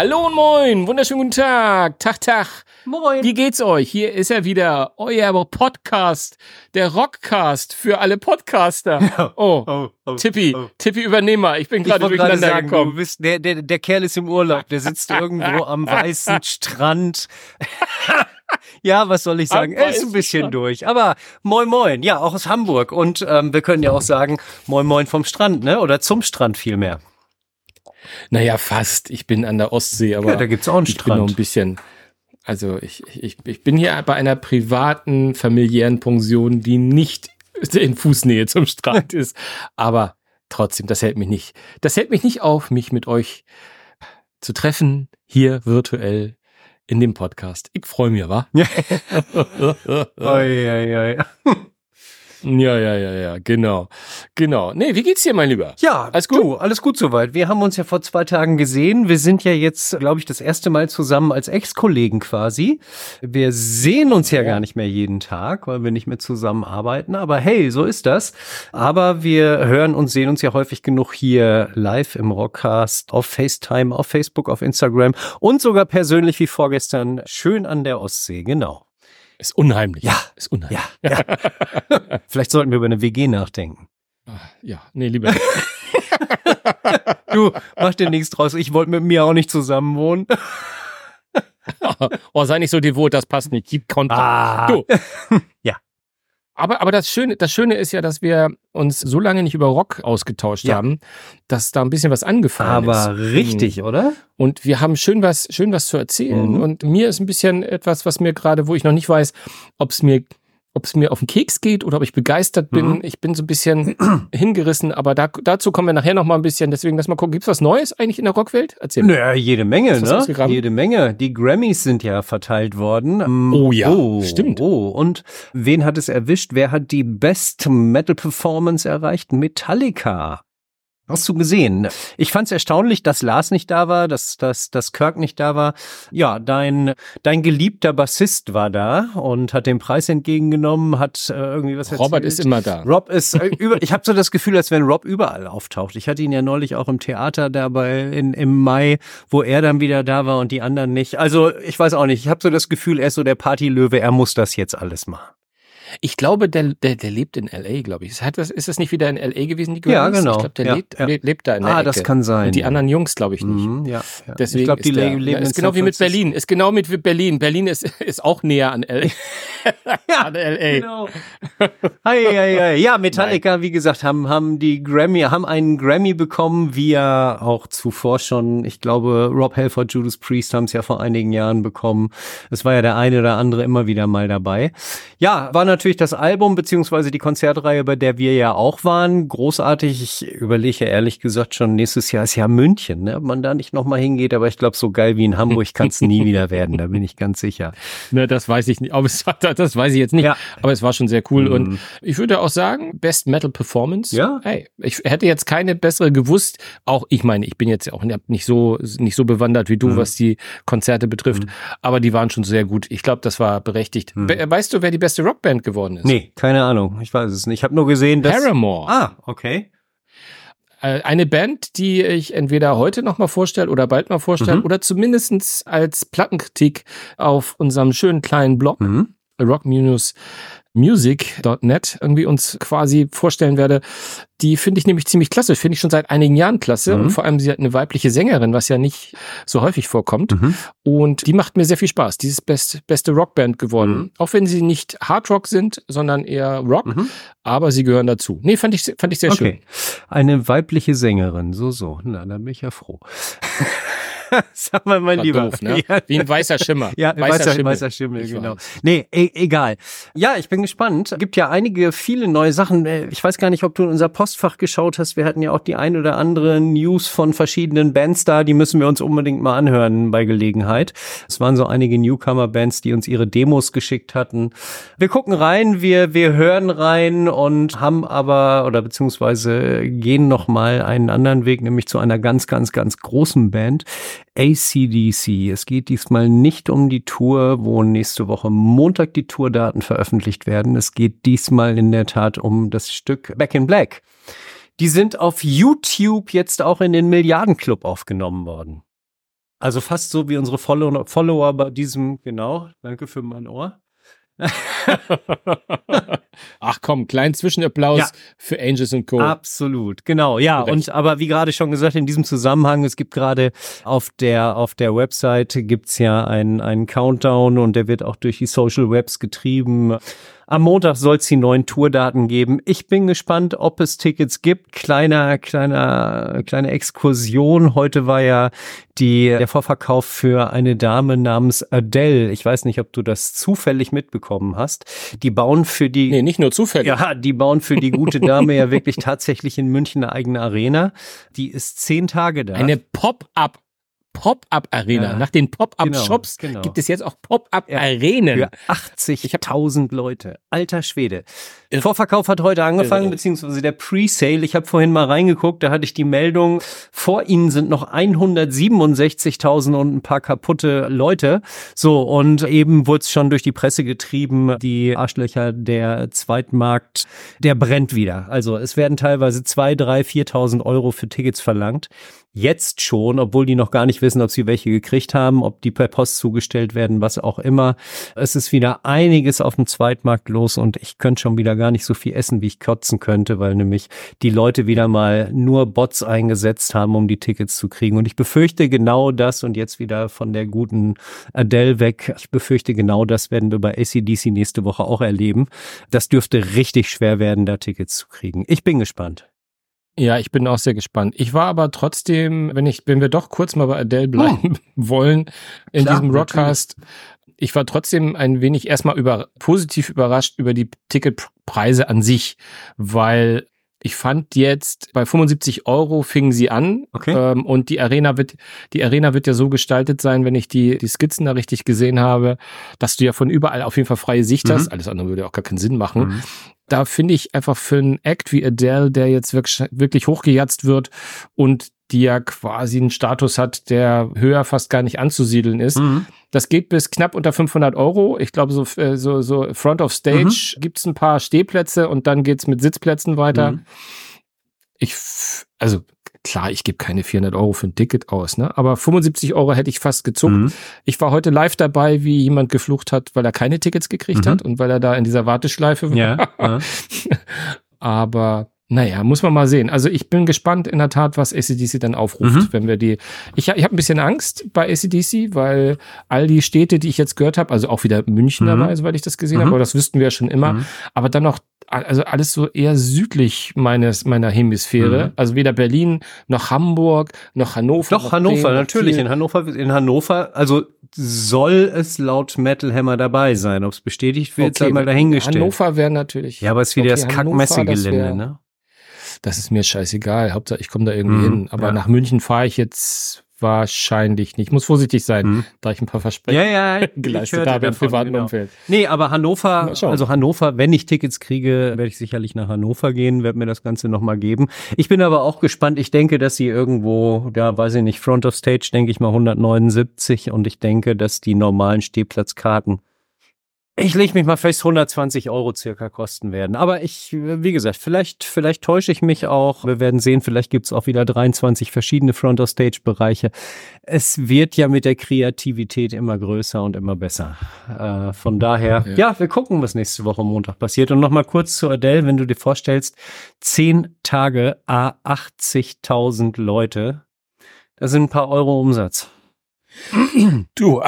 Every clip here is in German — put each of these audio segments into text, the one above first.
Hallo und moin, wunderschönen guten Tag, Tag, Tag. Moin. Wie geht's euch? Hier ist er wieder, euer Podcast, der Rockcast für alle Podcaster. Oh, Oh, oh, Tippi, oh. Tippi Übernehmer, ich bin gerade durcheinander sagen, gekommen. du bist, der, der, der Kerl ist im Urlaub, der sitzt irgendwo am weißen Strand. ja, was soll ich sagen? Er ist ein bisschen durch. Aber moin moin, ja, auch aus Hamburg. Und ähm, wir können ja auch sagen, moin moin vom Strand, ne? Oder zum Strand vielmehr. Naja, fast. Ich bin an der Ostsee, aber Ja, da gibt's auch einen ich bin noch ein Strand. bisschen. Also ich, ich, ich bin hier bei einer privaten, familiären Pension, die nicht in Fußnähe zum Strand ist. Aber trotzdem, das hält mich nicht. Das hält mich nicht auf, mich mit euch zu treffen, hier virtuell in dem Podcast. Ich freue mich, wa? Oi, oi, oi. Ja, ja, ja, ja, genau. Genau. Nee, wie geht's dir, mein Lieber? Ja, Alles gut? Du, alles gut soweit. Wir haben uns ja vor zwei Tagen gesehen. Wir sind ja jetzt, glaube ich, das erste Mal zusammen als Ex-Kollegen quasi. Wir sehen uns ja, gar nicht mehr jeden Tag, weil wir nicht mehr zusammenarbeiten. Aber hey, so ist das. Aber wir hören und sehen uns ja häufig genug hier live im Rockcast, auf FaceTime, auf Facebook, auf Instagram und sogar persönlich wie vorgestern schön an der Ostsee. Genau. Ist unheimlich. Ja. Ist unheimlich. Ja, ja. Vielleicht sollten wir über eine WG nachdenken. Ja, nee, lieber nicht. Du, mach dir nichts draus. Ich wollte mit mir auch nicht zusammen wohnen. oh, sei nicht so devot, das passt nicht. Gib Kontra. Ah. Du. Ja. Aber, aber das, Schöne, das Schöne ist ja, dass wir uns so lange nicht über Rock ausgetauscht Ja. haben, dass da ein bisschen was angefallen ist. Aber richtig, oder? Und wir haben schön was, schön was zu erzählen. Mhm. Und mir ist ein bisschen etwas, was mir gerade, wo ich noch nicht weiß, ob es mir, ob es mir auf den Keks geht oder ob ich begeistert bin. Mhm. Ich bin so ein bisschen hingerissen, aber da, dazu kommen wir nachher noch mal ein bisschen. Deswegen lass mal gucken, gibt's was Neues eigentlich in der Rockwelt? Erzähl mal. Naja, jede Menge, ne? Jede Menge. Die Grammys sind ja verteilt worden. Ähm, Oh ja, oh, stimmt. Oh, und wen hat es erwischt? Wer hat die Best Metal Performance erreicht? Metallica. Hast du gesehen? Ich fand es erstaunlich, dass Lars nicht da war, dass, dass, dass Kirk nicht da war. Ja, dein, dein geliebter Bassist war da und hat den Preis entgegengenommen, hat äh, irgendwie was Robert erzählt. ist immer da. Rob ist äh, über, ich habe so das Gefühl, als wenn Rob überall auftaucht. Ich hatte ihn ja neulich auch im Theater dabei in, im Mai, wo er dann wieder da war und die anderen nicht. Also ich weiß auch nicht. Ich habe so das Gefühl, er ist so der Partylöwe. Er muss das jetzt alles machen. Ich glaube, der, der, der lebt in L.A., glaube ich. Hat das, ist das nicht wieder in L.A. gewesen, die Ja, Grammys? genau. Ich glaube, der Ja, lebt, ja. lebt, da in der Ah, Ecke. das kann sein, Und die ja. anderen Jungs, glaube ich, nicht. Mhm, ja, ja. Deswegen ich glaube, die ist, der, leben ja, in ist genau wie mit. Berlin. Ist genau mit wie Berlin. Berlin ist, ist auch näher an L.A. an L.A. Genau. Hei, hei, hei. Ja, Metallica, wie gesagt, haben, haben die Grammy, haben einen Grammy bekommen, wie ja auch zuvor schon, ich glaube, Rob Halford, Judas Priest haben es ja vor einigen Jahren bekommen. Es war ja der eine oder andere immer wieder mal dabei. Ja, war natürlich das Album, beziehungsweise die Konzertreihe, bei der wir ja auch waren. Großartig. Ich überlege ehrlich gesagt schon, nächstes Jahr ist ja München, ne? ob man da nicht nochmal hingeht, aber ich glaube, so geil wie in Hamburg kann es nie wieder werden, da bin ich ganz sicher. Ne, das weiß ich nicht. Aber es war, das weiß ich jetzt nicht. Ja. Aber es war schon sehr cool. Mhm. Und ich würde auch sagen, Best Metal Performance. Ja. Hey, ich hätte jetzt keine bessere gewusst. Auch ich meine, ich bin jetzt auch nicht so, nicht so bewandert wie du, Mhm. was die Konzerte betrifft. Aber die waren schon sehr gut. Ich glaube, das war berechtigt. Mhm. Weißt du, wer die beste Rockband geworden ist? Nee, keine Ahnung. Ich weiß es nicht. Ich habe nur gesehen, dass. Paramore. Ah, okay. Äh, Eine Band, die ich entweder heute noch mal vorstelle oder bald mal vorstelle Mhm. oder zumindestens als Plattenkritik auf unserem schönen kleinen Blog Mhm. rock-music.net irgendwie uns quasi vorstellen werde. Die finde ich nämlich ziemlich klasse. Finde ich schon seit einigen Jahren klasse. Mhm. Und vor allem sie hat eine weibliche Sängerin, was ja nicht so häufig vorkommt. Mhm. Und die macht mir sehr viel Spaß. Die ist best, beste Rockband geworden. Mhm. Auch wenn sie nicht Hardrock sind, sondern eher Rock. Mhm. Aber sie gehören dazu. Nee, fand ich, fand ich sehr schön. Okay. Eine weibliche Sängerin. So, so. Na, dann bin ich ja froh. Sag mal, mein War Lieber. doof, ne? Ja. Wie ein weißer Schimmer. Ja, weißer, weißer Schimmel, Ich genau. weiß. Nee, e egal. Ja, ich bin gespannt. Gibt ja einige, viele neue Sachen. Äh, Ich weiß gar nicht, ob du in unser Postfach geschaut hast. Wir hatten ja auch die ein oder andere News von verschiedenen Bands da. Die müssen wir uns unbedingt mal anhören bei Gelegenheit. Es waren so einige Newcomer-Bands, die uns ihre Demos geschickt hatten. Wir gucken rein, wir, wir hören rein und haben aber, oder beziehungsweise gehen noch mal einen anderen Weg, nämlich zu einer ganz, ganz, ganz großen Band. ACDC. Es geht diesmal nicht um die Tour, wo nächste Woche Montag die Tourdaten veröffentlicht werden. Es geht diesmal in der Tat um das Stück Back in Black. Die sind auf YouTube jetzt auch in den Milliardenclub aufgenommen worden. Also fast so wie unsere Follower, bei diesem, genau, danke für mein Ohr. Ach komm, kleinen Zwischenapplaus ja. für Angels und Co. Absolut, genau, ja. Und aber wie gerade schon gesagt, in diesem Zusammenhang, es gibt gerade auf der auf der Website gibt's ja einen einen Countdown und der wird auch durch die Social Webs getrieben. Am Montag soll es die neuen Tourdaten geben. Ich bin gespannt, ob es Tickets gibt. Kleiner, kleiner, kleine Exkursion. Heute war ja die, der Vorverkauf für eine Dame namens Adele. Ich weiß nicht, ob du das zufällig mitbekommen hast. Die bauen für die. Nee, nicht nur zufällig. Ja, die bauen für die gute Dame ja wirklich tatsächlich in München eine eigene Arena. Die ist zehn Tage da. Eine Pop-up Pop-up-Arena. Ja, Nach den Pop-up-Shops genau, genau. gibt es jetzt auch Pop-up-Arenen. Für 80.000 Leute. Alter Schwede. Der Vorverkauf hat heute angefangen, Irre. beziehungsweise der Pre-Sale. Ich habe vorhin mal reingeguckt, da hatte ich die Meldung, vor ihnen sind noch 167.000 und ein paar kaputte Leute. So, und eben wurde es schon durch die Presse getrieben, die Arschlöcher der Zweitmarkt, der brennt wieder. Also es werden teilweise zwei, drei, 4.000 Euro für Tickets verlangt jetzt schon, obwohl die noch gar nicht wissen, ob sie welche gekriegt haben, ob die per Post zugestellt werden, was auch immer. Es ist wieder einiges auf dem Zweitmarkt los und ich könnte schon wieder gar nicht so viel essen, wie ich kotzen könnte, weil nämlich die Leute wieder mal nur Bots eingesetzt haben, um die Tickets zu kriegen. Und ich befürchte genau das und jetzt wieder von der guten Adele weg. Ich befürchte genau das werden wir bei ACDC nächste Woche auch erleben. Das dürfte richtig schwer werden, da Tickets zu kriegen. Ich bin gespannt. Ja, ich bin auch sehr gespannt. Ich war aber trotzdem, wenn ich, wenn wir doch kurz mal bei Adele bleiben hm. wollen, in Klar, diesem Rockcast, ich war trotzdem ein wenig erstmal über, positiv überrascht über die Ticketpreise an sich, weil ich fand jetzt bei 75 Euro fingen sie an okay. ähm, und die Arena wird die Arena wird ja so gestaltet sein, wenn ich die die Skizzen da richtig gesehen habe, dass du ja von überall auf jeden Fall freie Sicht mhm. hast. Alles andere würde ja auch gar keinen Sinn machen. Mhm da finde ich einfach für einen Act wie Adele, der jetzt wirklich, wirklich hochgejatzt wird und die ja quasi einen Status hat, der höher fast gar nicht anzusiedeln ist. Mhm. Das geht bis knapp unter 500 Euro. Ich glaube, so, äh, so, so Front of Stage mhm. gibt's ein paar Stehplätze und dann geht's mit Sitzplätzen weiter. Mhm. Ich, also klar, ich gebe keine 400 Euro für ein Ticket aus, ne? Aber 75 Euro hätte ich fast gezuckt. Mhm. Ich war heute live dabei, wie jemand geflucht hat, weil er keine Tickets gekriegt mhm. hat und weil er da in dieser Warteschleife war. Ja, ja. Aber naja, muss man mal sehen. Also ich bin gespannt in der Tat, was ACDC dann aufruft, mhm. wenn wir die. Ich, ich habe ein bisschen Angst bei ACDC, weil all die Städte, die ich jetzt gehört habe, also auch wieder München mhm. dabei, soweit ich das gesehen mhm. habe, aber das wüssten wir ja schon immer. Mhm. Aber dann noch also alles so eher südlich meines meiner Hemisphäre. Mhm. Also weder Berlin noch Hamburg noch Hannover. Doch Hannover, Bremen, natürlich. In Hannover, in Hannover, also soll es laut Metal Hammer dabei sein. Ob es bestätigt wird, okay, sei mal dahingestellt. Hannover wäre natürlich. Ja, aber es ist wieder okay, das Kackmessegelände, ne? Das ist mir scheißegal. Hauptsache, ich komme da irgendwie mhm, hin. Aber ja. nach München fahre ich jetzt Wahrscheinlich nicht. Ich muss vorsichtig sein, hm. da ich ein paar Versprechen ja, ja, geleistet habe im privaten genau. Umfeld. Nee, aber Hannover, also Hannover, wenn ich Tickets kriege, werde ich sicherlich nach Hannover gehen, werde mir das Ganze nochmal geben. Ich bin aber auch gespannt. Ich denke, dass sie irgendwo, ja, weiß ich nicht, Front of Stage, denke ich mal 179 und ich denke, dass die normalen Stehplatzkarten ich lege mich mal fest, 120 Euro circa kosten werden. Aber ich, wie gesagt, vielleicht, vielleicht täusche ich mich auch. Wir werden sehen, vielleicht gibt's auch wieder 23 verschiedene Front-of-Stage-Bereiche. Es wird ja mit der Kreativität immer größer und immer besser. Äh, von daher, ja. ja. wir gucken, was nächste Woche Montag passiert. Und nochmal kurz zu Adele, wenn du dir vorstellst, 10 Tage, a 80.000 Leute. Das sind ein paar Euro Umsatz. Du,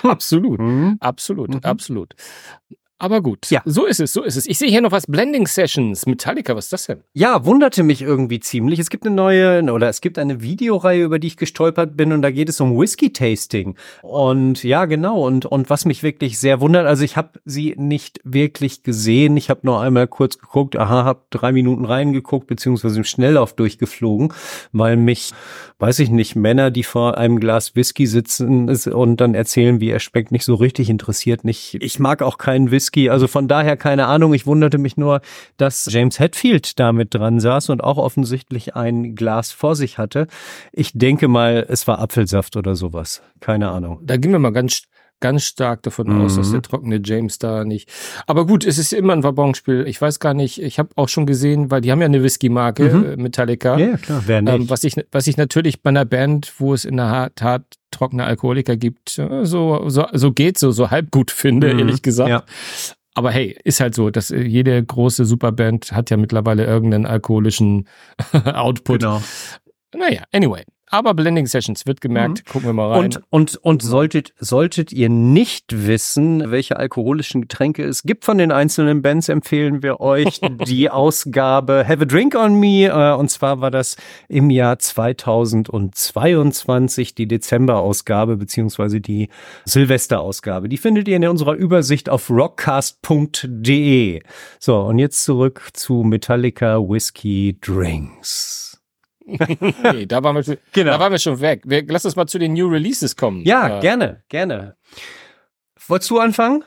absolut, mhm. absolut, mhm. absolut. Aber gut, ja. so ist es, so ist es. Ich sehe hier noch was Blending Sessions. Metallica, was ist das denn? Ja, wunderte mich irgendwie ziemlich. Es gibt eine neue, oder es gibt eine Videoreihe, über die ich gestolpert bin und da geht es um Whisky-Tasting. Und ja, genau. Und, und was mich wirklich sehr wundert, also ich habe sie nicht wirklich gesehen. Ich habe nur einmal kurz geguckt, aha, habe drei Minuten reingeguckt, beziehungsweise im Schnelllauf durchgeflogen, weil mich, weiß ich nicht, Männer, die vor einem Glas Whisky sitzen und dann erzählen, wie er schmeckt, nicht so richtig interessiert. Nicht, ich mag auch keinen Whisky Whisky. Also von daher keine Ahnung. Ich wunderte mich nur, dass James Hetfield damit dran saß und auch offensichtlich ein Glas vor sich hatte. Ich denke mal, es war Apfelsaft oder sowas. Keine Ahnung. Da gehen wir mal ganz ganz stark davon mhm. aus, dass mhm. der trockene James da nicht. Aber gut, es ist immer ein Wabonspiel. Ich weiß gar nicht, ich habe auch schon gesehen, weil die haben ja eine Whisky-Marke, mhm. Äh, Metallica. Ja, klar, wer nicht. Ähm, was, ich, was ich natürlich bei einer Band, wo es in der Tat trockene Alkoholiker gibt, äh, so, so, so geht, so, so halb gut finde, mhm. ehrlich gesagt. Ja. Aber hey, ist halt so, dass äh, jede große Superband hat ja mittlerweile irgendeinen alkoholischen Output. Genau. Naja, anyway. Aber Blending Sessions wird gemerkt. Mhm. Gucken wir mal rein. Und, und, und solltet, solltet ihr nicht wissen, welche alkoholischen Getränke es gibt von den einzelnen Bands, empfehlen wir euch die Ausgabe Have a Drink on Me. Äh, und zwar war das im Jahr 2022 die Dezemberausgabe beziehungsweise die Silvesterausgabe. Die findet ihr in unserer Übersicht auf rockcast.de. So, und jetzt zurück zu Metallica Whiskey Drinks. nee, da waren, wir, genau. da waren wir schon weg. Wir, lass uns mal zu den New Releases kommen. Ja, äh, gerne, gerne. Wolltest du anfangen?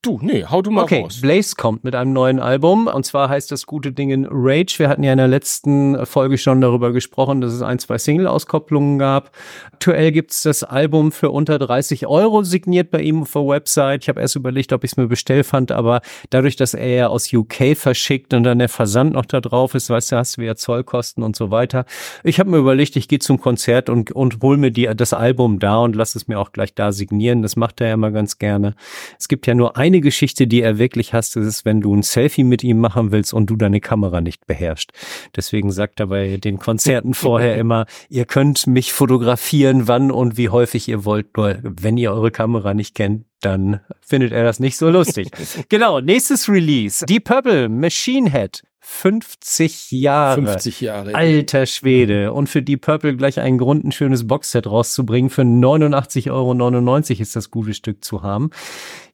Du, nee, hau du mal okay, raus. Blaze kommt mit einem neuen Album und zwar heißt das gute Ding in Rage. Wir hatten ja in der letzten Folge schon darüber gesprochen, dass es ein, zwei Single-Auskopplungen gab. Aktuell gibt's das Album für unter 30 Euro signiert bei ihm auf der Website. Ich habe erst überlegt, ob ich es mir bestell fand, aber dadurch, dass er ja aus UK verschickt und dann der Versand noch da drauf ist, weißt du, hast du ja Zollkosten und so weiter. Ich habe mir überlegt, ich gehe zum Konzert und, und hol mir die, das Album da und lass es mir auch gleich da signieren. Das macht er ja immer ganz gerne. Es gibt ja nur ein eine Geschichte, die er wirklich hasst, ist, wenn du ein Selfie mit ihm machen willst und du deine Kamera nicht beherrschst. Deswegen sagt er bei den Konzerten vorher immer, ihr könnt mich fotografieren, wann und wie häufig ihr wollt, nur wenn ihr eure Kamera nicht kennt, dann findet er das nicht so lustig. genau, nächstes Release. Deep Purple, Machine Head. 50 Jahre. 50 Jahre. Alter Schwede. Und für Deep Purple gleich einen Grund, ein schönes Boxset rauszubringen. Für 89,99 Euro ist das gute Stück zu haben.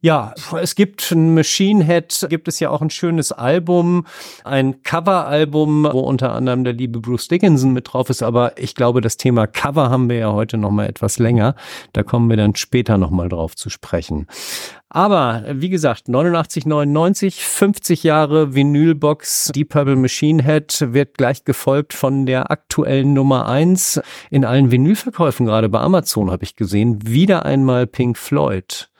Ja, es gibt ein Machine Head, gibt es ja auch ein schönes Album, ein Cover-Album, wo unter anderem der liebe Bruce Dickinson mit drauf ist. Aber ich glaube, das Thema Cover haben wir ja heute noch mal etwas länger. Da kommen wir dann später noch mal drauf zu sprechen. Aber wie gesagt, 89,99, 50 Jahre Vinylbox Deep Purple Machine Head wird gleich gefolgt von der aktuellen Nummer eins in allen Vinylverkäufen, gerade bei Amazon habe ich gesehen, wieder einmal Pink Floyd.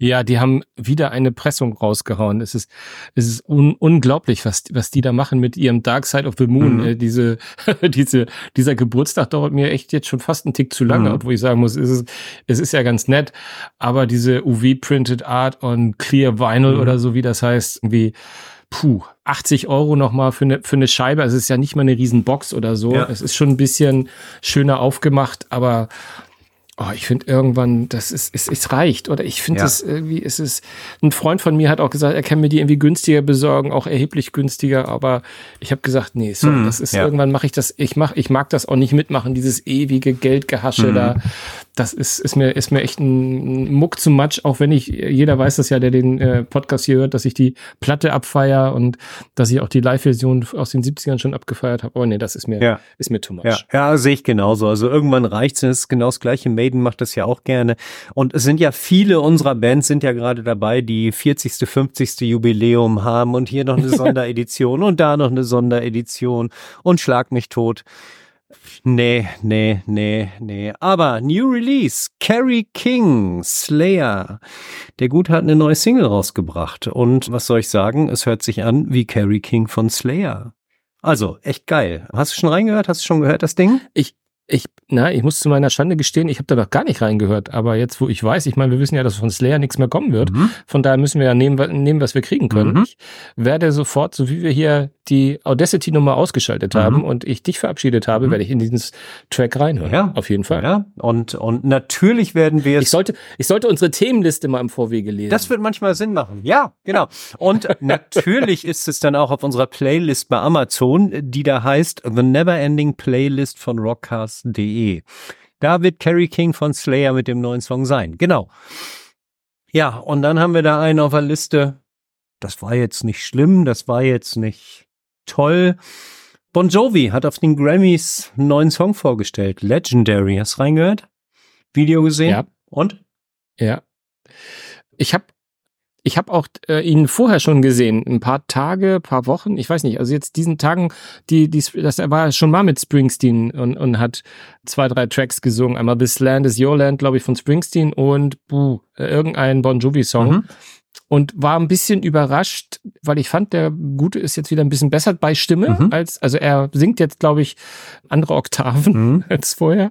Ja, die haben wieder eine Pressung rausgehauen. Es ist, es ist un unglaublich, was, was die da machen mit ihrem Dark Side of the Moon. Mhm. Äh, diese, diese, dieser Geburtstag dauert mir echt jetzt schon fast einen Tick zu lange, mhm. obwohl ich sagen muss, es ist, es ist ja ganz nett, aber diese UV-Printed Art on Clear Vinyl mhm. oder so, wie das heißt, irgendwie, puh, 80 Euro nochmal für eine, für eine Scheibe. Also es ist ja nicht mal eine Riesenbox oder so. Ja. Es ist schon ein bisschen schöner aufgemacht, aber Oh, ich finde irgendwann, das ist, es, es reicht. Oder ich finde es ja. irgendwie, es ist, ein Freund von mir hat auch gesagt, er kann mir die irgendwie günstiger besorgen, auch erheblich günstiger, aber ich habe gesagt, nee, so, hm, das ist, ja. irgendwann mache ich das, ich mach, ich mag das auch nicht mitmachen, dieses ewige Geldgehasche hm. da das ist, ist mir, ist mir echt ein Muck zu Matsch, auch wenn ich, jeder weiß das ja, der den äh, Podcast hier hört, dass ich die Platte abfeier und dass ich auch die Live-Version aus den 70ern schon abgefeiert habe. Aber nee, das ist mir, ja. ist mir too much. Ja, ja sehe ich genauso. Also irgendwann reicht's. Es ist genau das gleiche. Maiden macht das ja auch gerne. Und es sind ja viele unserer Bands sind ja gerade dabei, die 40., 50. Jubiläum haben und hier noch eine Sonderedition und da noch eine Sonderedition und schlag mich tot. Nee, nee, nee, nee. Aber New Release, Carrie King, Slayer. Der Gut hat eine neue Single rausgebracht. Und was soll ich sagen? Es hört sich an wie Carrie King von Slayer. Also, echt geil. Hast du schon reingehört? Hast du schon gehört, das Ding? Ich, ich, na, ich muss zu meiner Schande gestehen, ich habe da noch gar nicht reingehört. Aber jetzt, wo ich weiß, ich meine, wir wissen ja, dass von Slayer nichts mehr kommen wird. Mhm. Von daher müssen wir ja nehmen, nehmen was wir kriegen können. Mhm. Ich werde sofort, so wie wir hier die Audacity-Nummer ausgeschaltet mhm. haben und ich dich verabschiedet habe, mhm. werde ich in diesen Track reinhören. Ja, auf jeden Fall. Ja, und, und natürlich werden wir Ich sollte, ich sollte unsere Themenliste mal im Vorwege lesen. Das wird manchmal Sinn machen. Ja, genau. Und natürlich ist es dann auch auf unserer Playlist bei Amazon, die da heißt The Neverending Playlist von rockcast.de. Da wird Carrie King von Slayer mit dem neuen Song sein. Genau. Ja, und dann haben wir da einen auf der Liste. Das war jetzt nicht schlimm, das war jetzt nicht toll. Bon Jovi hat auf den Grammys einen neuen Song vorgestellt. Legendary. Hast du reingehört? Video gesehen? Ja. Und? Ja. Ich habe Ich habe auch äh, ihn vorher schon gesehen, ein paar Tage, paar Wochen, ich weiß nicht. Also jetzt diesen Tagen, die, die das er war schon mal mit Springsteen und, und hat zwei, drei Tracks gesungen. Einmal This Land is Your Land, glaube ich, von Springsteen und buh, irgendein Bon Jovi Song. Mhm. Und war ein bisschen überrascht, weil ich fand, der Gute ist jetzt wieder ein bisschen besser bei Stimme mhm. als, also er singt jetzt, glaube ich, andere Oktaven mhm. als vorher.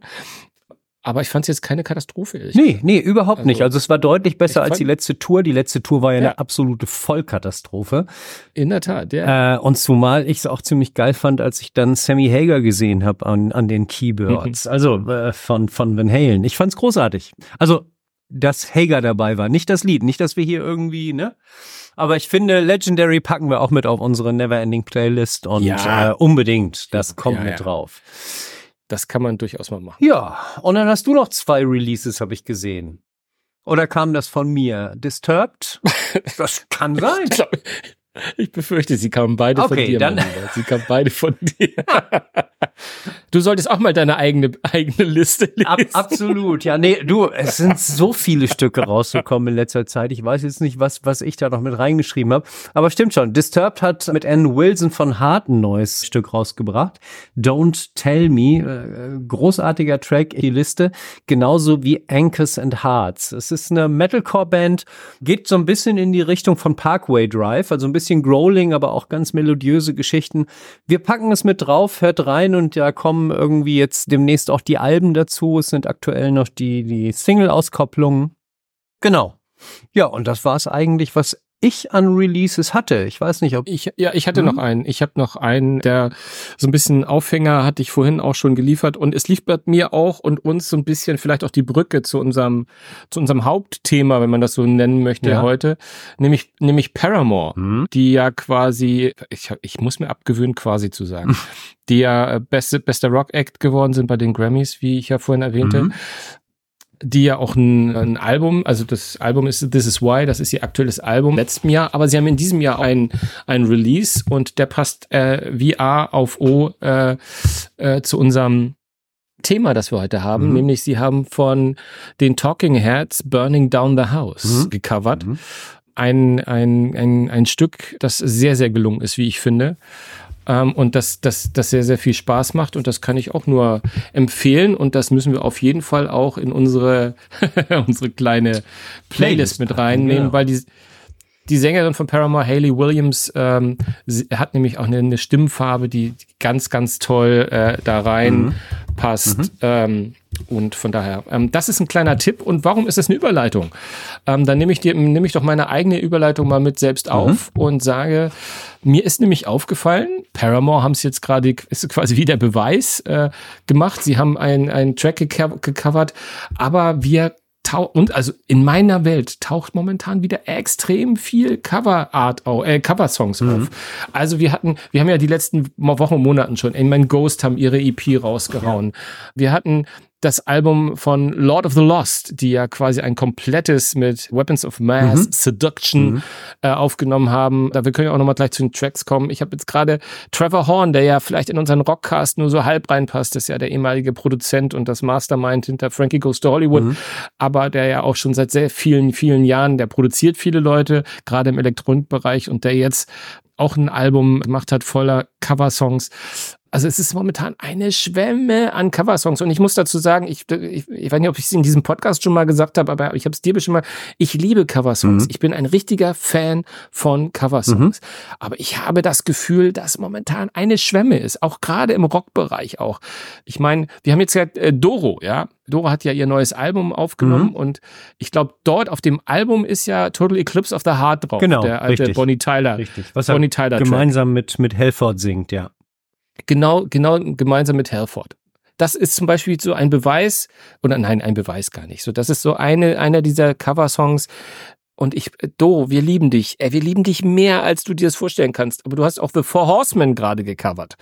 Aber ich fand es jetzt keine Katastrophe. Nee, nee, überhaupt also, nicht. Also es war deutlich besser als die letzte Tour. Die letzte Tour war ja, ja. eine absolute Vollkatastrophe. In der Tat, ja. Äh, und zumal ich es auch ziemlich geil fand, als ich dann Sammy Hager gesehen habe an, an den Keyboards. Mhm. Also äh, von, von Van Halen. Ich fand's großartig. Also, dass Hager dabei war. Nicht das Lied, nicht, dass wir hier irgendwie, ne? Aber ich finde, Legendary packen wir auch mit auf unsere Neverending Playlist und ja. äh, unbedingt, das kommt ja, mit drauf. Das kann man durchaus mal machen. Ja, und dann hast du noch zwei Releases, habe ich gesehen. Oder kam das von mir? Disturbed? Das kann sein. Ich, glaub, ich befürchte, sie kamen beide okay, von dir. Dann. Sie kamen beide von dir. Du solltest auch mal deine eigene, eigene Liste lesen. Ab, absolut, ja. Nee, du, es sind so viele Stücke rausgekommen in letzter Zeit. Ich weiß jetzt nicht, was, was ich da noch mit reingeschrieben habe. Aber stimmt schon. Disturbed hat mit Ann Wilson von Hart ein neues Stück rausgebracht. Don't Tell Me. Äh, großartiger Track in die Liste. Genauso wie Anchors and Hearts. Es ist eine Metalcore-Band. Geht so ein bisschen in die Richtung von Parkway Drive. Also ein bisschen Growling, aber auch ganz melodiöse Geschichten. Wir packen es mit drauf. Hört rein und ja, kommen kommen irgendwie jetzt demnächst auch die Alben dazu. Es sind aktuell noch die, die Single-Auskopplungen. Genau. Ja, und das war es eigentlich, was ich an Releases hatte. Ich weiß nicht, ob ich ja, ich hatte mhm. noch einen. Ich habe noch einen, der so ein bisschen Aufhänger hatte ich vorhin auch schon geliefert und es liefert mir auch und uns so ein bisschen vielleicht auch die Brücke zu unserem zu unserem Hauptthema, wenn man das so nennen möchte ja. heute, nämlich nämlich Paramore, mhm. die ja quasi ich ich muss mir abgewöhnen quasi zu sagen, die ja beste bester Rock Act geworden sind bei den Grammys, wie ich ja vorhin erwähnte. Mhm die ja auch ein, ein, Album, also das Album ist This Is Why, das ist ihr aktuelles Album letztem Jahr, aber sie haben in diesem Jahr ein, ein Release und der passt äh, wie A auf O äh, äh, zu unserem Thema, das wir heute haben, mhm. nämlich sie haben von den Talking Heads Burning Down the House mhm. gecovert. Mhm. Ein, ein, ein, ein Stück, das sehr, sehr gelungen ist, wie ich finde ähm, und das, das, das sehr, sehr viel Spaß macht und das kann ich auch nur empfehlen und das müssen wir auf jeden Fall auch in unsere, unsere kleine Playlist mit reinnehmen, genau. weil die, die Sängerin von Paramore, Hayley Williams, ähm, hat nämlich auch eine, eine Stimmfarbe, die ganz, ganz toll äh, da rein mhm. Mhm. Ähm, und von daher, ähm, das ist ein kleiner Tipp. Und warum ist das eine Überleitung? Ähm, dann nehme ich dir, nehme ich doch meine eigene Überleitung mal mit selbst mhm. auf mhm. und sage, mir ist nämlich aufgefallen, Paramore haben es jetzt gerade, ist quasi wie der Beweis äh, gemacht. Sie haben einen Track gecovert, aber wir und also in meiner Welt taucht momentan wieder extrem viel Cover Art, äh, Cover Songs mhm. auf. Also wir hatten, wir haben ja die letzten Wochen und Monaten schon, in mein Ghost haben ihre EP rausgehauen. Ja. Wir hatten das Album von Lord of the Lost, die ja quasi ein komplettes mit Weapons of Mass, mhm. Seduction mhm. Äh, aufgenommen haben. Da wir können ja auch nochmal gleich zu den Tracks kommen. Ich habe jetzt gerade Trevor Horn, der ja vielleicht in unseren Rockcast nur so halb reinpasst, das ist ja der ehemalige Produzent und das Mastermind hinter Frankie Goes to Hollywood, mhm. aber der ja auch schon seit sehr vielen, vielen Jahren, der produziert viele Leute, gerade im Elektronikbereich und der jetzt auch ein Album gemacht hat voller Coversongs. Also es ist momentan eine Schwemme an Coversongs und ich muss dazu sagen, ich, ich, ich weiß nicht, ob ich es in diesem Podcast schon mal gesagt habe, aber ich habe es dir bestimmt mal, ich liebe Coversongs. Mhm. Ich bin ein richtiger Fan von Coversongs. Mhm. Aber ich habe das Gefühl, dass momentan eine Schwemme ist, auch gerade im Rockbereich auch. Ich meine, wir haben jetzt ja äh, Doro, ja. Doro hat ja ihr neues Album aufgenommen mhm. und ich glaube, dort auf dem Album ist ja Total Eclipse of the Heart drauf. Genau, der alte richtig. Bonnie Tyler. Richtig. Was Bonnie Tyler gemeinsam mit, mit Helford singt, ja. Genau, genau gemeinsam mit Halford. Das ist zum Beispiel so ein Beweis, oder nein, ein Beweis gar nicht. So, das ist so eine, einer dieser Cover-Songs. Und ich, Do, wir lieben dich. Ey, wir lieben dich mehr, als du dir das vorstellen kannst. Aber du hast auch The Four Horsemen gerade gecovert.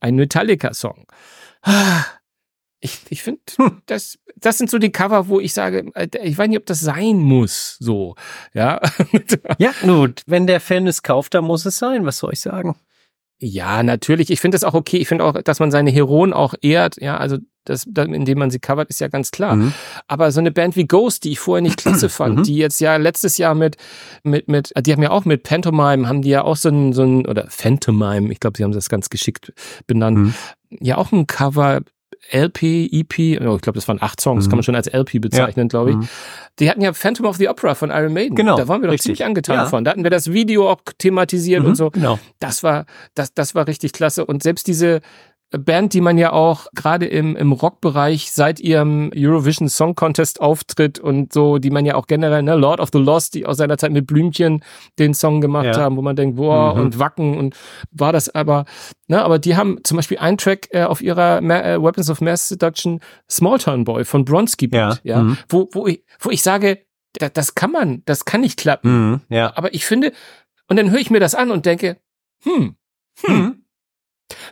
Ein Metallica-Song. Ich, ich finde, hm. das, das sind so die Cover, wo ich sage, ich weiß nicht, ob das sein muss, so, ja. ja, gut. Wenn der Fan es kauft, dann muss es sein. Was soll ich sagen? Ja, natürlich. Ich finde das auch okay. Ich finde auch, dass man seine Heroen auch ehrt. Ja, also das, indem man sie covert, ist ja ganz klar. Mhm. Aber so eine Band wie Ghost, die ich vorher nicht klasse fand, mhm. die jetzt ja letztes Jahr mit, mit, mit, die haben ja auch mit Pantomime, haben die ja auch so ein, so ein, oder Phantomime, ich glaube, sie haben das ganz geschickt benannt, mhm. ja auch ein Cover LP, EP, oh, ich glaube, das waren acht Songs, mhm. kann man schon als LP bezeichnen, ja. glaube ich. Mhm. Die hatten ja Phantom of the Opera von Iron Maiden. Genau. Da waren wir doch richtig. ziemlich angetan ja. von. Da hatten wir das Video auch thematisiert mhm, und so. Genau. Das war, das, das war richtig klasse. Und selbst diese, Band, die man ja auch gerade im, im Rockbereich seit ihrem Eurovision Song Contest auftritt und so, die man ja auch generell, ne, Lord of the Lost, die aus seiner Zeit mit Blümchen den Song gemacht ja. haben, wo man denkt, boah, mhm. und Wacken und war das aber, ne, aber die haben zum Beispiel einen Track äh, auf ihrer Ma äh, Weapons of Mass Seduction, Small Town Boy von Bronski, ja, ja mhm. wo, wo, ich, wo ich sage, da, das kann man, das kann nicht klappen. Mhm. Ja. Aber ich finde, und dann höre ich mir das an und denke, hm, hm, mhm.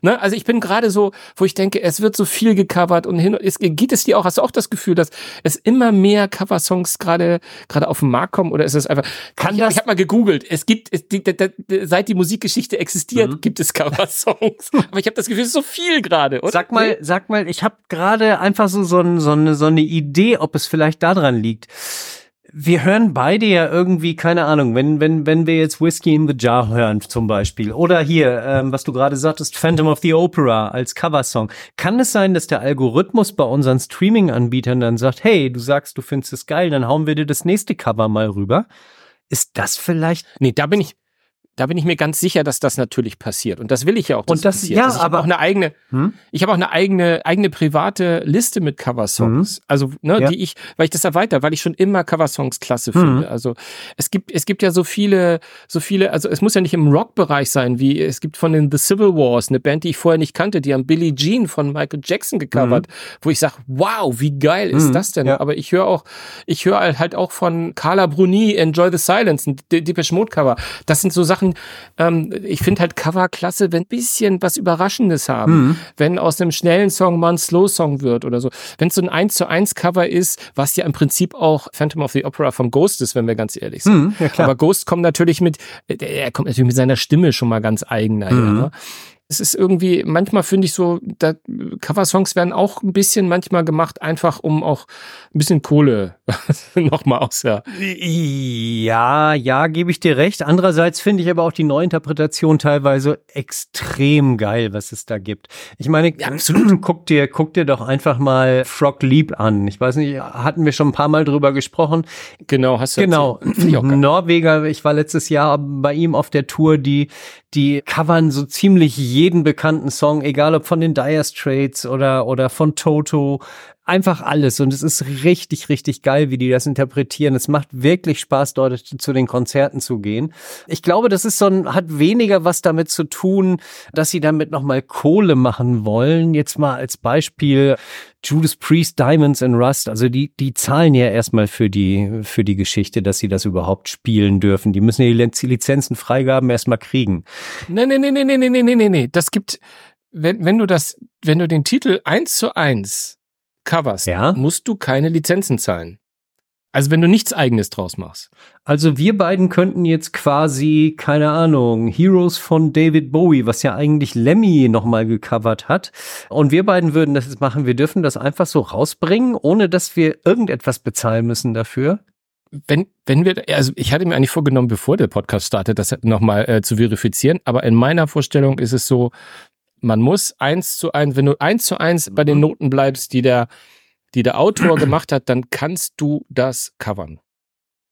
Ne? Also ich bin gerade so, wo ich denke, es wird so viel gecovert und hin. Es, geht es dir auch? Hast du auch das Gefühl, dass es immer mehr Coversongs gerade gerade auf den Markt kommen oder ist es einfach? Kann ich, das? Ich habe mal gegoogelt. Es gibt es, die, die, die, seit die Musikgeschichte existiert, mhm. gibt es Coversongs. Aber ich habe das Gefühl, es ist so viel gerade. Sag mal, sag mal, ich habe gerade einfach so so, ein, so, eine, so eine Idee, ob es vielleicht daran liegt wir hören beide ja irgendwie, keine Ahnung, wenn, wenn, wenn wir jetzt Whiskey in the Jar hören zum Beispiel oder hier, ähm, was du gerade sagtest, Phantom of the Opera als Coversong, kann es sein, dass der Algorithmus bei unseren Streaming-Anbietern dann sagt, hey, du sagst, du findest es geil, dann hauen wir dir das nächste Cover mal rüber? Ist das vielleicht? Nee, da bin ich, da bin ich mir ganz sicher, dass das natürlich passiert. Und das will ich ja auch. und das, passiert. ja, also ich aber auch eine eigene, hm? ich habe auch eine eigene, eigene private Liste mit Coversongs. Hm? Also, ne, ja. die ich, weil ich das erweitere, weil ich schon immer Coversongs klasse hm. finde. Also, es gibt, es gibt ja so viele, so viele, also es muss ja nicht im Rockbereich sein, wie es gibt von den The Civil Wars, eine Band, die ich vorher nicht kannte, die haben Billie Jean von Michael Jackson gecovert, hm. wo ich sage, wow, wie geil ist hm. das denn? Ja. Aber ich höre auch, ich höre halt auch von Carla Bruni, Enjoy the Silence, ein Depeche Mode Cover. Das sind so Sachen, ähm, ich finde halt Cover klasse, wenn ein bisschen was Überraschendes haben. Mhm. Wenn aus einem schnellen Song mal ein Slow-Song wird oder so. Wenn es so ein 1 zu 1 Cover ist, was ja im Prinzip auch Phantom of the Opera vom Ghost ist, wenn wir ganz ehrlich sind. Mhm, ja, Aber Ghost kommt natürlich mit, er kommt natürlich mit seiner Stimme schon mal ganz eigen daher. Mhm. Ne? Es ist irgendwie, manchmal finde ich so, da, Coversongs werden auch ein bisschen manchmal gemacht, einfach um auch ein bisschen Kohle nochmal aus, ja. Ja, ja, gebe ich dir recht. Andererseits finde ich aber auch die Neuinterpretation teilweise extrem geil, was es da gibt. Ich meine, ja, absolut. guck dir, guck dir doch einfach mal Frog Leap an. Ich weiß nicht, hatten wir schon ein paar Mal drüber gesprochen. Genau, hast du Genau. Norweger, ich war letztes Jahr bei ihm auf der Tour, die, die covern so ziemlich jeden bekannten Song, egal ob von den Dire Straits oder, oder von Toto. Einfach alles. Und es ist richtig, richtig geil, wie die das interpretieren. Es macht wirklich Spaß, dort zu den Konzerten zu gehen. Ich glaube, das ist so ein, hat weniger was damit zu tun, dass sie damit nochmal Kohle machen wollen. Jetzt mal als Beispiel Judas Priest, Diamonds and Rust. Also die, die zahlen ja erstmal für die, für die Geschichte, dass sie das überhaupt spielen dürfen. Die müssen ja die Lizenzenfreigaben erstmal kriegen. Nee, nee, nee, nee, nee, nee, nee, nee, nee. Das gibt, wenn, wenn du das, wenn du den Titel eins zu eins coverst, ja? musst du keine Lizenzen zahlen. Also wenn du nichts eigenes draus machst. Also wir beiden könnten jetzt quasi, keine Ahnung, Heroes von David Bowie, was ja eigentlich Lemmy nochmal gecovert hat. Und wir beiden würden das jetzt machen. Wir dürfen das einfach so rausbringen, ohne dass wir irgendetwas bezahlen müssen dafür. Wenn, wenn wir, also ich hatte mir eigentlich vorgenommen, bevor der Podcast startet, das nochmal äh, zu verifizieren. Aber in meiner Vorstellung ist es so, man muss eins zu eins, wenn du eins zu eins bei den. Noten bleibst, die der, die der Autor gemacht hat, dann kannst du das covern.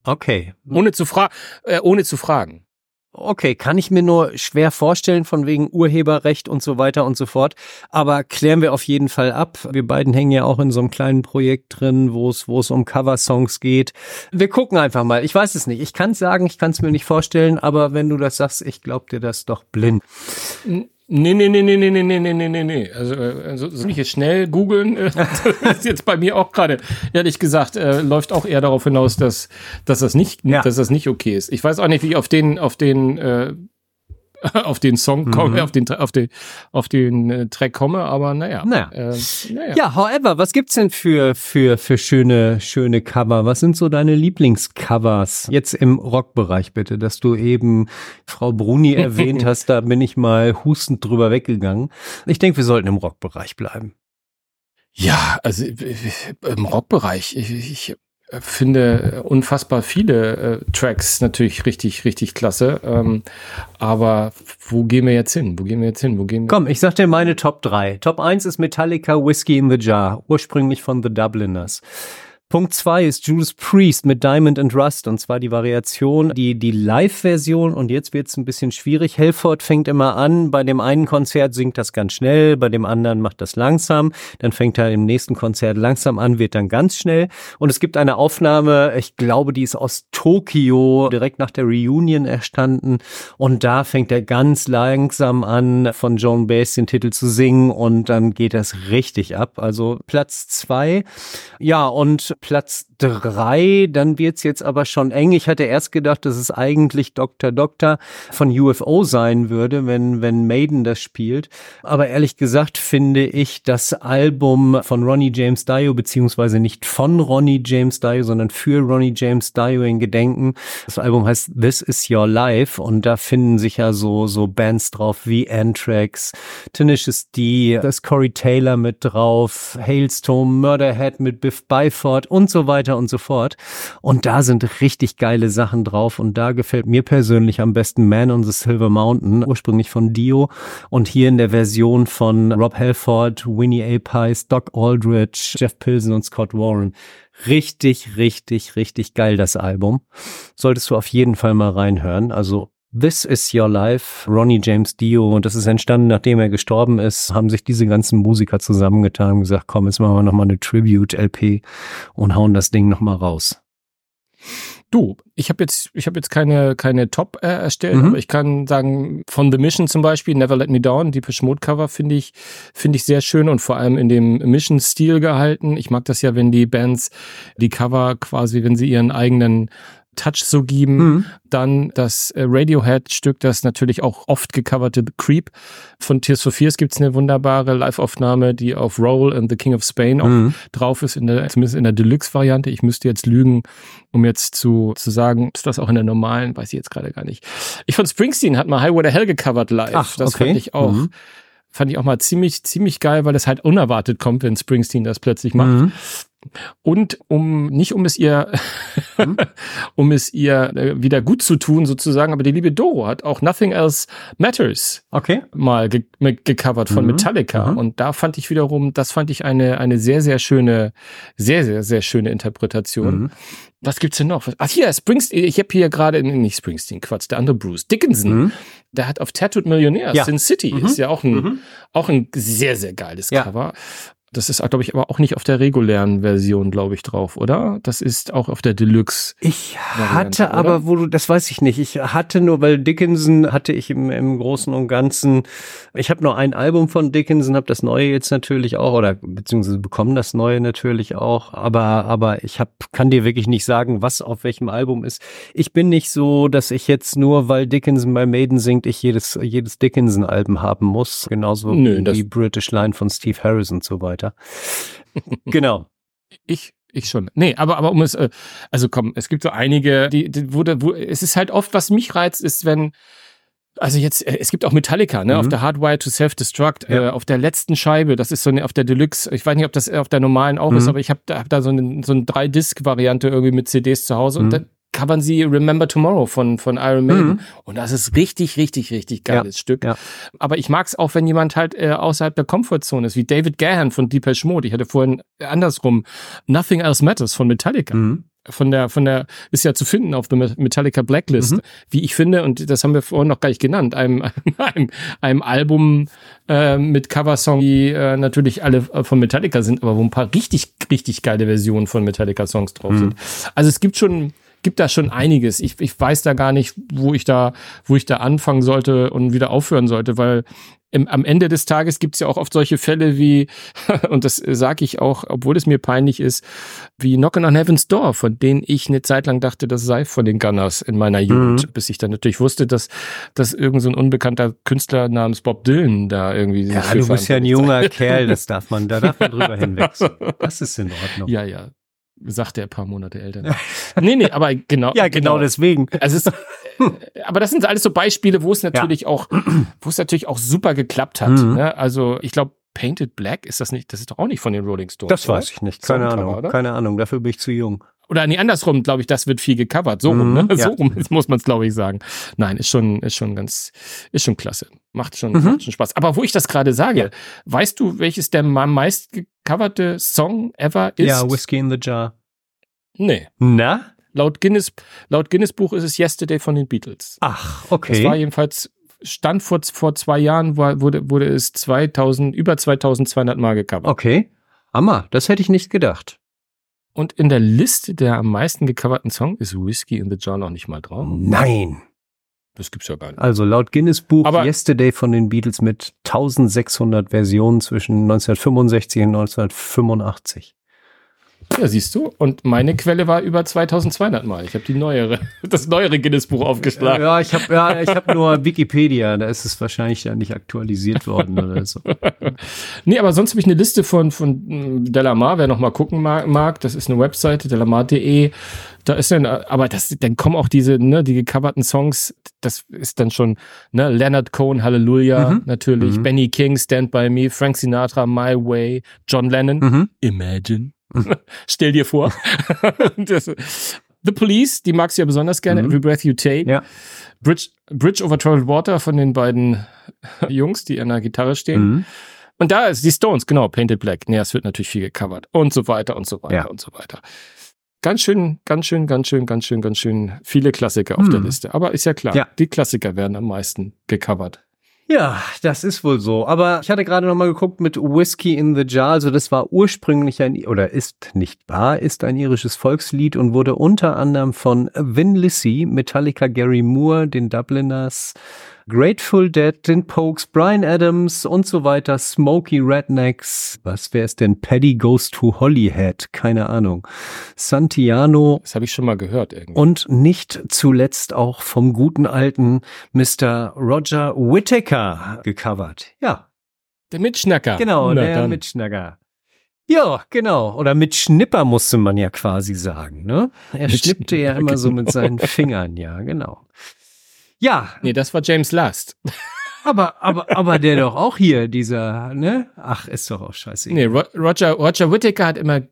Okay. Ohne zu, fra äh, ohne zu fragen. Okay, kann ich mir nur schwer vorstellen, von wegen Urheberrecht und so weiter und so fort. Aber klären wir auf jeden Fall ab. Wir beiden hängen ja auch in so einem kleinen Projekt drin, wo es, wo es um Coversongs geht. Wir gucken einfach mal. Ich weiß es nicht. Ich kann es sagen, ich kann es mir nicht vorstellen, aber wenn du das sagst, ich glaub dir das doch blind. Nee, nee, nee, nee, nee, nee, nee, nee, nee, nee. Also, also soll ich jetzt schnell googeln? das ist jetzt bei mir auch gerade, ehrlich gesagt, äh, läuft auch eher darauf hinaus, dass, dass das nicht, ja. dass das nicht okay ist. Ich weiß auch nicht, wie ich auf den, auf den, äh, auf den Song komme, mhm. auf den, auf den, auf den äh, Track komme, aber naja. Naja. Äh, naja. Ja, however, was gibt's denn für, für, für schöne, schöne Cover? Was sind so deine Lieblingscovers? Jetzt im Rockbereich bitte, dass du eben Frau Bruni erwähnt hast, da bin ich mal hustend drüber weggegangen. Ich denke, wir sollten im Rockbereich bleiben. Ja, also im Rockbereich, ich, ich finde unfassbar viele äh, Tracks natürlich richtig, richtig klasse. Ähm, aber wo gehen wir jetzt hin? Wo gehen wir jetzt hin? Wo gehen wir? Komm, ich sag dir meine Top 3. Top 1 ist Metallica Whiskey in the Jar, ursprünglich von The Dubliners. Punkt zwei ist Judas Priest mit Diamond and Rust und zwar die Variation, die, die Live-Version und jetzt wird's ein bisschen schwierig. Helford fängt immer an, bei dem einen Konzert singt das ganz schnell, bei dem anderen macht das langsam, dann fängt er im nächsten Konzert langsam an, wird dann ganz schnell und es gibt eine Aufnahme, ich glaube, die ist aus Tokio, direkt nach der Reunion erstanden und da fängt er ganz langsam an, von Joan Bass den Titel zu singen und dann geht das richtig ab. Also Platz zwei, ja und Platz drei, dann wird's jetzt aber schon eng. Ich hatte erst gedacht, dass es eigentlich Dr. Doctor von UFO sein würde, wenn, wenn Maiden das spielt. Aber ehrlich gesagt finde ich das Album von Ronnie James Dio, beziehungsweise nicht von Ronnie James Dio, sondern für Ronnie James Dio in Gedenken. Das Album heißt This Is Your Life und da finden sich ja so, so Bands drauf wie Anthrax, Tenacious D, da ist Corey Taylor mit drauf, Hailstorm, Murderhead mit Biff Byford und so weiter und so fort. Und da sind richtig geile Sachen drauf. Und da gefällt mir persönlich am besten Man on the Silver Mountain, ursprünglich von Dio. Und hier in der Version von Rob Halford, Winnie A. Pies, Doc Aldrich, Jeff Pilsen und Scott Warren. Richtig, richtig, richtig geil, das Album. Solltest du auf jeden Fall mal reinhören. Also This is Your Life, Ronnie James Dio, und das ist entstanden, nachdem er gestorben ist, haben sich diese ganzen Musiker zusammengetan und gesagt, komm, jetzt machen wir nochmal eine Tribute-LP und hauen das Ding nochmal raus. Du, ich habe jetzt, ich habe jetzt keine keine Top äh, erstellt, mhm. aber ich kann sagen von The Mission zum Beispiel, Never Let Me Down, die Peschmod Cover finde ich finde ich sehr schön und vor allem in dem Mission Stil gehalten. Ich mag das ja, wenn die Bands die Cover quasi, wenn sie ihren eigenen Touch so geben. Mhm. Dann das äh, Radiohead-Stück, das natürlich auch oft gecoverte Creep von Tears for Fears gibt es eine wunderbare Live-Aufnahme, die auf Roll and the King of Spain auch mhm. drauf ist, in der, zumindest in der Deluxe-Variante. Ich müsste jetzt lügen, um jetzt zu, zu sagen, ist das auch in der normalen, weiß ich jetzt gerade gar nicht. Ich von Springsteen hat mal Highway to Hell gecovert live. Ach, das okay. fand ich auch. Mhm fand ich auch mal ziemlich, ziemlich geil, weil das halt unerwartet kommt, wenn Springsteen das plötzlich macht. Mhm. Und um nicht um es ihr hm? um es ihr äh, wieder gut zu tun sozusagen, aber die liebe Doro hat auch Nothing Else Matters okay. mal ge gecovert von mhm. Metallica mhm. und da fand ich wiederum, das fand ich eine eine sehr sehr schöne sehr sehr sehr schöne Interpretation. Mhm. Was gibt's denn noch? Ach hier Springsteen, ich habe hier gerade nicht Springsteen, Quatsch, der andere Bruce Dickinson. Mhm. Der hat auf Tattooed Millionaire ja. Sin City mhm. ist ja auch ein mhm. auch ein sehr sehr geiles ja. Cover. Das ist, glaube ich, aber auch nicht auf der regulären Version, glaube ich, drauf, oder? Das ist auch auf der Deluxe. Ich hatte oder? aber, wo du, das weiß ich nicht. Ich hatte nur, weil Dickinson hatte ich im, im Großen und Ganzen, ich habe nur ein Album von Dickinson, habe das neue jetzt natürlich auch, oder beziehungsweise bekommen das neue natürlich auch, aber, aber ich hab, kann dir wirklich nicht sagen, was auf welchem Album ist. Ich bin nicht so, dass ich jetzt nur, weil Dickinson bei Maiden singt, ich jedes, jedes Dickinson-Album haben muss. Genauso Nö, wie die British Line von Steve Harris und so weiter weiter. genau. Ich ich schon. Nee, aber, aber um es, äh, also komm, es gibt so einige, die, die wo, wo, es ist halt oft, was mich reizt, ist, wenn, also jetzt, äh, es gibt auch Metallica, ne, mhm. auf der Hardwire to Self-Destruct, ja. äh, auf der letzten Scheibe, das ist so eine, auf der Deluxe, ich weiß nicht, ob das auf der normalen auch mhm. ist, aber ich habe da, hab da so eine, so eine Drei-Disc-Variante irgendwie mit CDs zu Hause mhm. und dann covern sie Remember Tomorrow von, von Iron Maiden. Mhm. Und das ist richtig, richtig, richtig geiles ja, Stück. Ja. Aber ich mag es auch, wenn jemand halt äh, außerhalb der Komfortzone ist, wie David Gahan von Deepesh Mode. Ich hatte vorhin andersrum Nothing Else Matters von Metallica. Mhm. Von der, von der, ist ja zu finden auf der Metallica Blacklist, mhm. wie ich finde, und das haben wir vorhin noch gar nicht genannt, einem, einem, einem Album äh, mit Coversong, die äh, natürlich alle von Metallica sind, aber wo ein paar richtig, richtig geile Versionen von Metallica-Songs drauf mhm. sind. Also es gibt schon, gibt da schon einiges. Ich, ich weiß da gar nicht, wo ich da, wo ich da anfangen sollte und wieder aufhören sollte, weil im, am Ende des Tages gibt es ja auch oft solche Fälle wie, und das sage ich auch, obwohl es mir peinlich ist, wie Knockin' on Heaven's Door, von denen ich eine Zeit lang dachte, das sei von den Gunners in meiner Jugend, mhm. bis ich dann natürlich wusste, dass, dass irgend so ein unbekannter Künstler namens Bob Dylan da irgendwie. Ja, du bist ja ein junger Kerl, das darf man, da darf man drüber hinwechseln. Das ist in Ordnung. Ja, ja sagte er ein paar Monate älter. nee, nee, aber genau. ja, genau, genau. deswegen. Also es, äh, aber das sind alles so Beispiele, wo es natürlich ja. auch, wo es natürlich auch super geklappt hat. Mhm. Ne? Also ich glaube, Painted Black ist das nicht, das ist doch auch nicht von den Rolling Stones. Das weiß ich nicht. Keine Ahnung. Oder? Keine Ahnung. Dafür bin ich zu jung. Oder nee, andersrum, glaube ich, das wird viel gecovert. So rum, mhm, ne? Ja. So rum muss man es, glaube ich, sagen. Nein, ist schon, ist schon ganz, ist schon klasse. Macht schon, mhm. macht schon Spaß. Aber wo ich das gerade sage, ja. weißt du, welches der meist gecoverte Song ever ist? Ja, Whiskey in the Jar. Nee. Na? Laut Guinness, laut Guinness Buch ist es Yesterday von den Beatles. Ach, okay. Das war jedenfalls Stand vor, vor zwei Jahren war, wurde, wurde es 2000, über 2200 Mal gecovert. Okay. Hammer, das hätte ich nicht gedacht. Und in der Liste der am meisten gecoverten Songs ist Whiskey in the Jar noch nicht mal drauf. Nein. Das gibt's ja gar nicht. Also laut Guinness Buch Aber Yesterday von den Beatles mit 1600 Versionen zwischen 1965 und 1985. Ja, siehst du. Und meine Quelle war über 2200 Mal. Ich habe die neuere, das neuere Guinness-Buch aufgeschlagen. Ja, ich habe ja, ich hab nur Wikipedia. Da ist es wahrscheinlich ja nicht aktualisiert worden oder so. nee, aber sonst habe ich eine Liste von, von hm, Delamar, wer noch mal gucken mag. Das ist eine Webseite, delamar.de. Da ist dann, aber das, dann kommen auch diese, ne, die gecoverten Songs. Das ist dann schon, ne, Leonard Cohen, Hallelujah, mhm. natürlich, mhm. Benny King, Stand By Me, Frank Sinatra, My Way, John Lennon, mhm. Imagine. Stell dir vor. das, The Police, die magst du ja besonders gerne. Mhm. Every Breath You Take. Ja. Bridge, Bridge Over Troubled Water von den beiden Jungs, die an der Gitarre stehen. Mhm. Und da ist die Stones, genau, Painted Black. Nee, es wird natürlich viel gecovert. Und so weiter und so weiter ja. und so weiter. Ganz schön, ganz schön, ganz schön, ganz schön, ganz schön viele Klassiker auf mhm. der Liste. Aber ist ja klar, ja. die Klassiker werden am meisten gecovert. Ja, das ist wohl so. Aber ich hatte gerade noch mal geguckt mit Whiskey in the Jar. Also das war ursprünglich ein, oder ist nicht wahr, ist ein irisches Volkslied und wurde unter anderem von Vin Lissy, Metallica Gary Moore, den Dubliners, Grateful Dead, den Pokes, Brian Adams und so weiter, Smokey Rednecks. Was wäre es denn? Paddy Goes to Hollyhead. Keine Ahnung. Santiano. Das habe ich schon mal gehört irgendwie. Und nicht zuletzt auch vom guten alten Mr. Roger Whittaker gecovert. Ja. Der Mitschnacker. Genau, Na, der dann. Mitschnacker. Ja, genau. Oder mit Schnipper musste man ja quasi sagen, ne? Er mit schnippte ja immer so mit seinen Fingern, ja, genau. Ja. Nee, das war James Last. Aber, aber, aber der doch auch hier, dieser, ne? Ach, ist doch auch scheiße. Nee, Roger, Roger Whittaker hat immer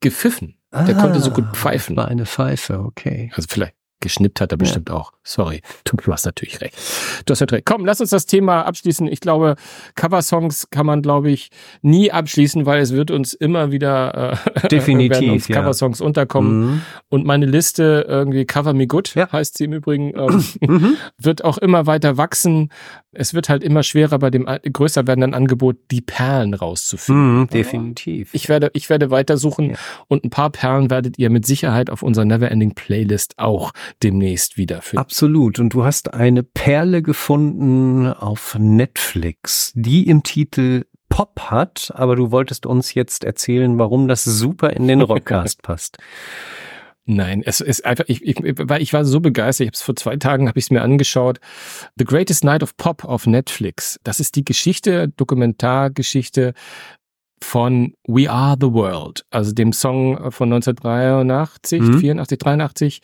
gepfiffen. Der ah, konnte so gut pfeifen. War eine Pfeife, okay. Also vielleicht geschnippt hat er bestimmt ja. auch. Sorry, du, hast natürlich recht. Du hast natürlich recht. Komm, lass uns das Thema abschließen. Ich glaube, Coversongs kann man, glaube ich, nie abschließen, weil es wird uns immer wieder äh, Definitiv, werden uns Coversongs ja. unterkommen. Mhm. Und meine Liste irgendwie Cover Me Good ja. heißt sie im Übrigen, ähm, mhm. wird auch immer weiter wachsen. Es wird halt immer schwerer bei dem größer werdenden Angebot, die Perlen rauszufinden. Mhm, definitiv. Ich werde, ich werde weitersuchen ja. und ein paar Perlen werdet ihr mit Sicherheit auf unserer Neverending Playlist auch demnächst wiederfinden. Absolut. Und du hast eine Perle gefunden auf Netflix, die im Titel Pop hat, aber du wolltest uns jetzt erzählen, warum das super in den Rockcast passt. Nein, es ist einfach, ich, ich, ich war so begeistert. Ich habe es vor zwei Tagen habe ich es mir angeschaut. The Greatest Night of Pop auf Netflix. Das ist die Geschichte, Dokumentargeschichte von We Are the World, also dem Song von 1983, mhm. 84, 83,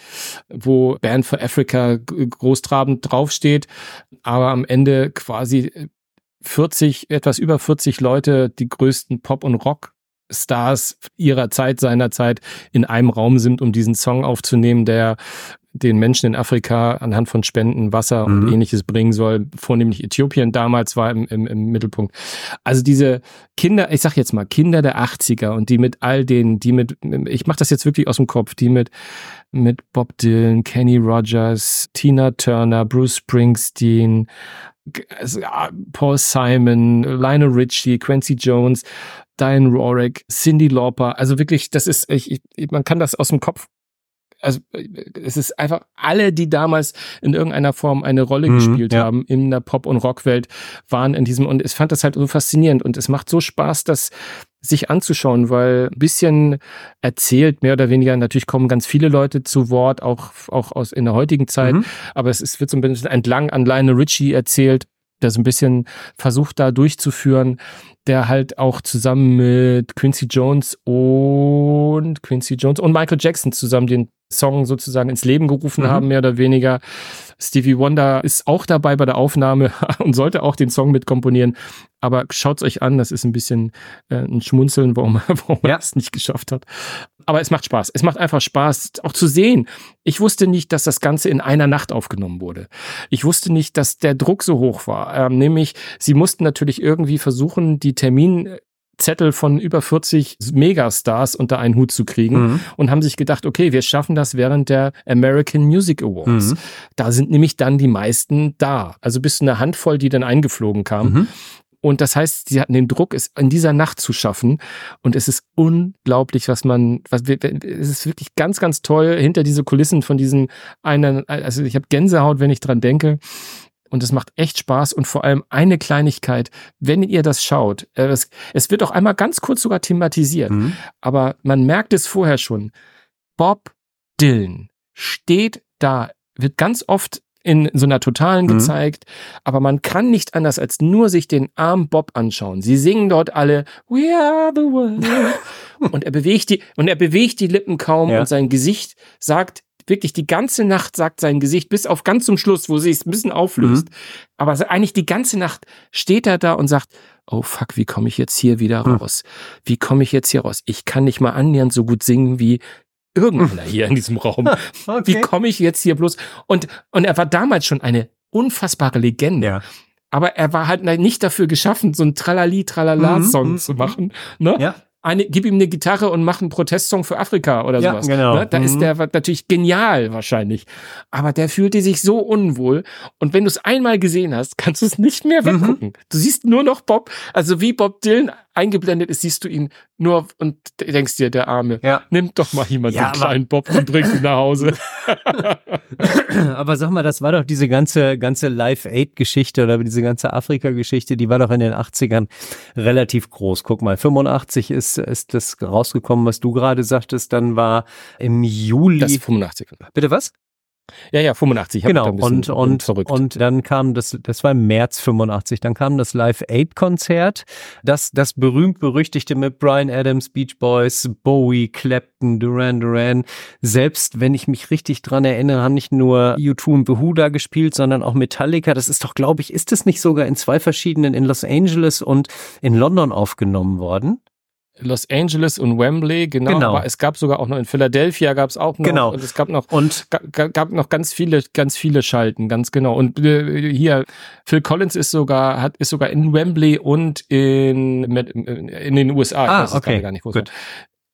wo Band for Africa großtrabend draufsteht, aber am Ende quasi 40, etwas über 40 Leute, die größten Pop- und Rock-Stars ihrer Zeit, seiner Zeit in einem Raum sind, um diesen Song aufzunehmen, der den Menschen in Afrika anhand von Spenden Wasser und mhm. ähnliches bringen soll. Vornehmlich Äthiopien damals war im, im, im Mittelpunkt. Also diese Kinder, ich sag jetzt mal Kinder der 80er und die mit all denen, die mit, ich mach das jetzt wirklich aus dem Kopf, die mit mit Bob Dylan, Kenny Rogers, Tina Turner, Bruce Springsteen, Paul Simon, Lionel Richie, Quincy Jones, Diane Rorick, Cindy Lauper. Also wirklich, das ist, ich, ich, man kann das aus dem Kopf also es ist einfach alle, die damals in irgendeiner Form eine Rolle mhm, gespielt ja. haben in der Pop- und Rockwelt, waren in diesem und ich fand das halt so faszinierend und es macht so Spaß, das sich anzuschauen, weil ein bisschen erzählt, mehr oder weniger, natürlich kommen ganz viele Leute zu Wort, auch, auch aus in der heutigen Zeit, mhm. aber es, es wird so ein bisschen entlang an Lionel Richie erzählt, der so ein bisschen versucht da durchzuführen, der halt auch zusammen mit Quincy Jones und Quincy Jones und Michael Jackson zusammen den Song sozusagen ins Leben gerufen mhm. haben, mehr oder weniger. Stevie Wonder ist auch dabei bei der Aufnahme und sollte auch den Song mitkomponieren. Aber schaut's euch an, das ist ein bisschen äh, ein Schmunzeln, warum, warum ja. er es nicht geschafft hat. Aber es macht Spaß. Es macht einfach Spaß, auch zu sehen. Ich wusste nicht, dass das Ganze in einer Nacht aufgenommen wurde. Ich wusste nicht, dass der Druck so hoch war. Ähm, nämlich, sie mussten natürlich irgendwie versuchen, die Termin Zettel von über 40 Megastars unter einen Hut zu kriegen mhm. und haben sich gedacht, okay, wir schaffen das während der American Music Awards. Mhm. Da sind nämlich dann die meisten da. Also bis zu einer Handvoll, die dann eingeflogen kamen. Mhm. Und das heißt, sie hatten den Druck, es in dieser Nacht zu schaffen. Und es ist unglaublich, was man, was es ist wirklich ganz, ganz toll hinter diese Kulissen von diesen einen, also ich habe Gänsehaut, wenn ich dran denke und es macht echt Spaß und vor allem eine Kleinigkeit, wenn ihr das schaut, äh, es, es wird auch einmal ganz kurz sogar thematisiert, mhm. aber man merkt es vorher schon. Bob Dylan steht da, wird ganz oft in so einer totalen mhm. gezeigt, aber man kann nicht anders als nur sich den armen Bob anschauen. Sie singen dort alle We are the world und er bewegt die und er bewegt die Lippen kaum ja. und sein Gesicht sagt wirklich die ganze Nacht sagt sein Gesicht, bis auf ganz zum Schluss, wo sie es ein bisschen auflöst. Mhm. Aber eigentlich die ganze Nacht steht er da und sagt, oh fuck, wie komme ich jetzt hier wieder mhm. raus? Wie komme ich jetzt hier raus? Ich kann nicht mal annähernd so gut singen wie irgendeiner hier in diesem Raum. okay. Wie komme ich jetzt hier bloß? Und, und er war damals schon eine unfassbare Legende. Ja. Aber er war halt nicht dafür geschaffen, so ein Tralali-Tralala-Song mhm. zu machen. Ne? Ja eine, gib ihm eine Gitarre und mach einen Protestsong für Afrika oder ja, sowas. Genau. Ne? Da mhm. ist der natürlich genial wahrscheinlich. Aber der fühlte sich so unwohl. Und wenn du es einmal gesehen hast, kannst du es nicht mehr mhm. weggucken. Mhm. Du siehst nur noch Bob, also wie Bob Dylan eingeblendet ist, siehst du ihn nur und denkst dir, der Arme, ja. nimm doch mal jemand ja, den kleinen Bob und bring ihn nach Hause. aber sag mal, das war doch diese ganze, ganze Live-Aid-Geschichte oder diese ganze Afrika-Geschichte, die war doch in den 80ern relativ groß. Guck mal, 85 ist, ist das rausgekommen, was du gerade sagtest, dann war im Juli. Das ist 85. Bitte was? Ja, ja, 85. Genau, und, und, verrückt. und dann kam das, das war im März 85, dann kam das Live Aid Konzert, das, das berühmt-berüchtigte mit Brian Adams, Beach Boys, Bowie, Clapton, Duran Duran. Selbst wenn ich mich richtig dran erinnere, haben nicht nur U2 und Behuda gespielt, sondern auch Metallica. Das ist doch, glaube ich, ist es nicht sogar in zwei verschiedenen, in Los Angeles und in London aufgenommen worden? Los Angeles und Wembley, genau. genau. Aber es gab sogar auch noch in Philadelphia gab es auch noch. Genau. Und es gab noch und gab, gab noch ganz viele, ganz viele Schalten, ganz genau. Und äh, hier Phil Collins ist sogar hat ist sogar in Wembley und in in den USA. Ich ah, weiß okay. gar nicht, wo Gut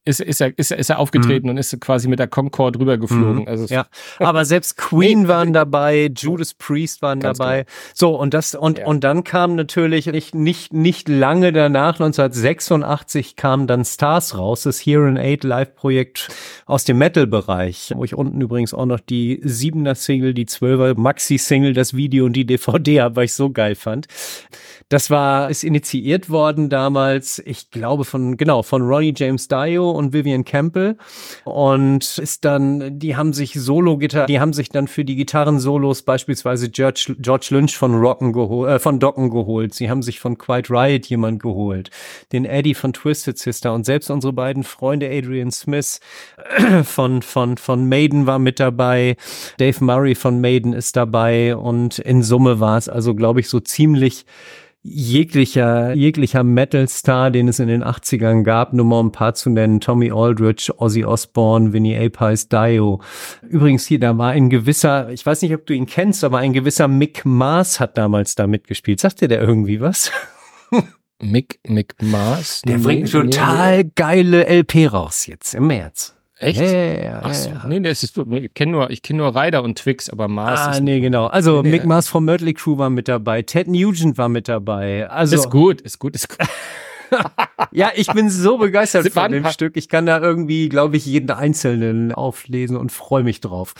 ist, ist, er, ist, er, ist er aufgetreten mhm. und ist quasi mit der Concorde rübergeflogen. Mhm. Also ja, aber selbst Queen waren dabei, Judas Priest waren dabei. Genau. So und das und ja. und dann kam natürlich nicht nicht nicht lange danach 1986 kam dann Stars raus, das Here and Eight Live Projekt aus dem Metal Bereich, wo ich unten übrigens auch noch die siebener Single, die zwölfer Maxi Single, das Video und die DVD habe, weil ich so geil fand. Das war ist initiiert worden damals, ich glaube von genau von Ronnie James Dio und Vivian Campbell. Und ist dann, die haben sich Solo-Gitarre, die haben sich dann für die Gitarren-Solos beispielsweise George, George Lynch von Rocken geholt, äh, von Docken geholt. Sie haben sich von Quiet Riot jemand geholt, den Eddie von Twisted Sister. Und selbst unsere beiden Freunde Adrian Smith von, von, von Maiden war mit dabei, Dave Murray von Maiden ist dabei. Und in Summe war es also, glaube ich, so ziemlich jeglicher, jeglicher Metal-Star, den es in den 80ern gab, nur mal ein paar zu nennen, Tommy Aldridge, Ozzy Osbourne, Vinnie Appice, Dio. Übrigens hier, da war ein gewisser, ich weiß nicht, ob du ihn kennst, aber ein gewisser Mick Mars hat damals da mitgespielt. Sagt dir der irgendwie was? Mick, Mick Mars? Der bringt total geile LP raus jetzt im März. Echt? Ja, ja, ja. Ach so. Nee, das ist, ich kenne nur, ich kenne nur Ryder und Twix, aber Mars. Ah, nee, genau. Also nee, Mick Mars vom Mötley Crew war mit dabei, Ted Nugent war mit dabei. Also ist gut, ist gut, ist gut. ja, ich bin so begeistert von dem Stück. Ich kann da irgendwie, glaube ich, jeden einzelnen auflesen und freue mich drauf.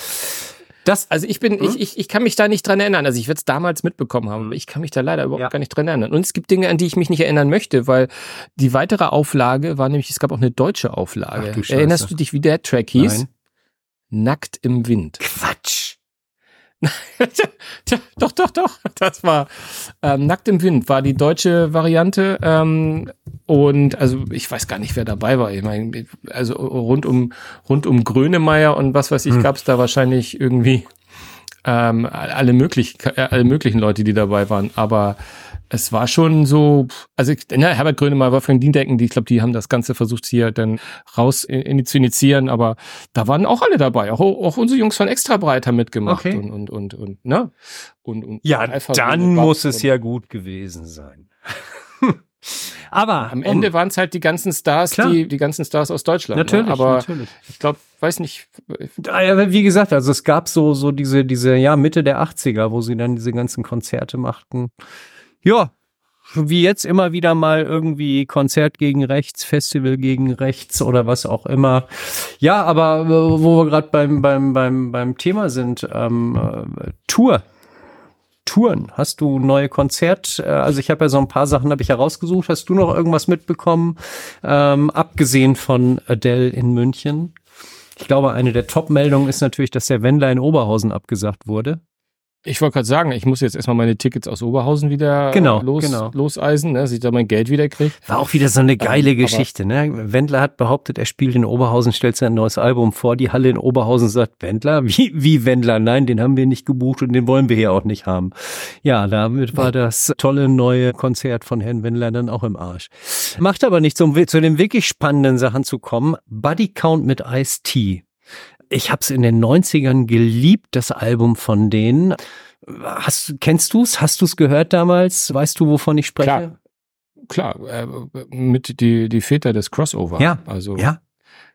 Das, Also ich bin, ich, ich, ich kann mich da nicht dran erinnern. Also ich werde es damals mitbekommen haben, aber ich kann mich da leider überhaupt Ja. gar nicht dran erinnern. Und es gibt Dinge, an die ich mich nicht erinnern möchte, weil die weitere Auflage war nämlich, es gab auch eine deutsche Auflage. Ach du. Erinnerst du dich, wie der Track hieß? Nein. Nackt im Wind. Quatsch. Doch, doch, doch. Das war ähm, Nackt im Wind, war die deutsche Variante. Ähm, und also ich weiß gar nicht, wer dabei war. Ich meine, also rund um rund um Grönemeyer und was weiß ich, Hm. gab es da wahrscheinlich irgendwie ähm, alle möglich, alle möglichen Leute, die dabei waren. Aber es war schon so, also ich, na, Herbert Grönemeyer, Wolfgang Diendecken, die, ich glaube, die haben das Ganze versucht hier dann raus in, zu initiieren, aber da waren auch alle dabei, auch, auch unsere Jungs von Extra Breit haben mitgemacht Okay. und, und, und, und, ne? Und, und Ja, Alpha dann und muss es und- ja gut gewesen sein. Aber Am Ende waren es halt die ganzen Stars, Klar. die, die ganzen Stars aus Deutschland. natürlich, Ne? Aber natürlich. ich glaube, weiß nicht, Wie gesagt, also es gab so, so diese, diese, ja, Mitte der 80er, wo sie dann diese ganzen Konzerte machten. Ja, wie jetzt immer wieder mal irgendwie Konzert gegen rechts, Festival gegen rechts oder was auch immer. Ja, aber äh, wo wir gerade beim, beim, beim, beim Thema sind, ähm, äh, Tour. Touren. Hast du neue Konzert? äh, Also ich habe ja so ein paar Sachen habe ich herausgesucht. Hast du noch irgendwas mitbekommen? Ähm, abgesehen von Adele in München. Ich glaube, eine der Top-Meldungen ist natürlich, dass der Wendler in Oberhausen abgesagt wurde. Ich wollte gerade sagen, ich muss jetzt erstmal meine Tickets aus Oberhausen wieder Genau, los, genau. loseisen, ne, dass ich da mein Geld wieder kriege. War auch wieder so eine geile aber- Geschichte. Ne? Wendler hat behauptet, er spielt in Oberhausen, stellt sein neues Album vor. Die Halle in Oberhausen sagt, Wendler? Wie, wie Wendler? Nein, den haben wir nicht gebucht und den wollen wir hier auch nicht haben. Ja, damit war das tolle neue Konzert von Herrn Wendler dann auch im Arsch. Macht aber nichts, um zu den wirklich spannenden Sachen zu kommen. Buddy Count mit Ice-T. Ich hab's in den 90ern geliebt, das Album von denen. Hast, kennst du's? Hast du's gehört damals? Weißt du, wovon ich spreche? Klar, äh, mit die, die Väter des Crossover. Ja, Also Ja.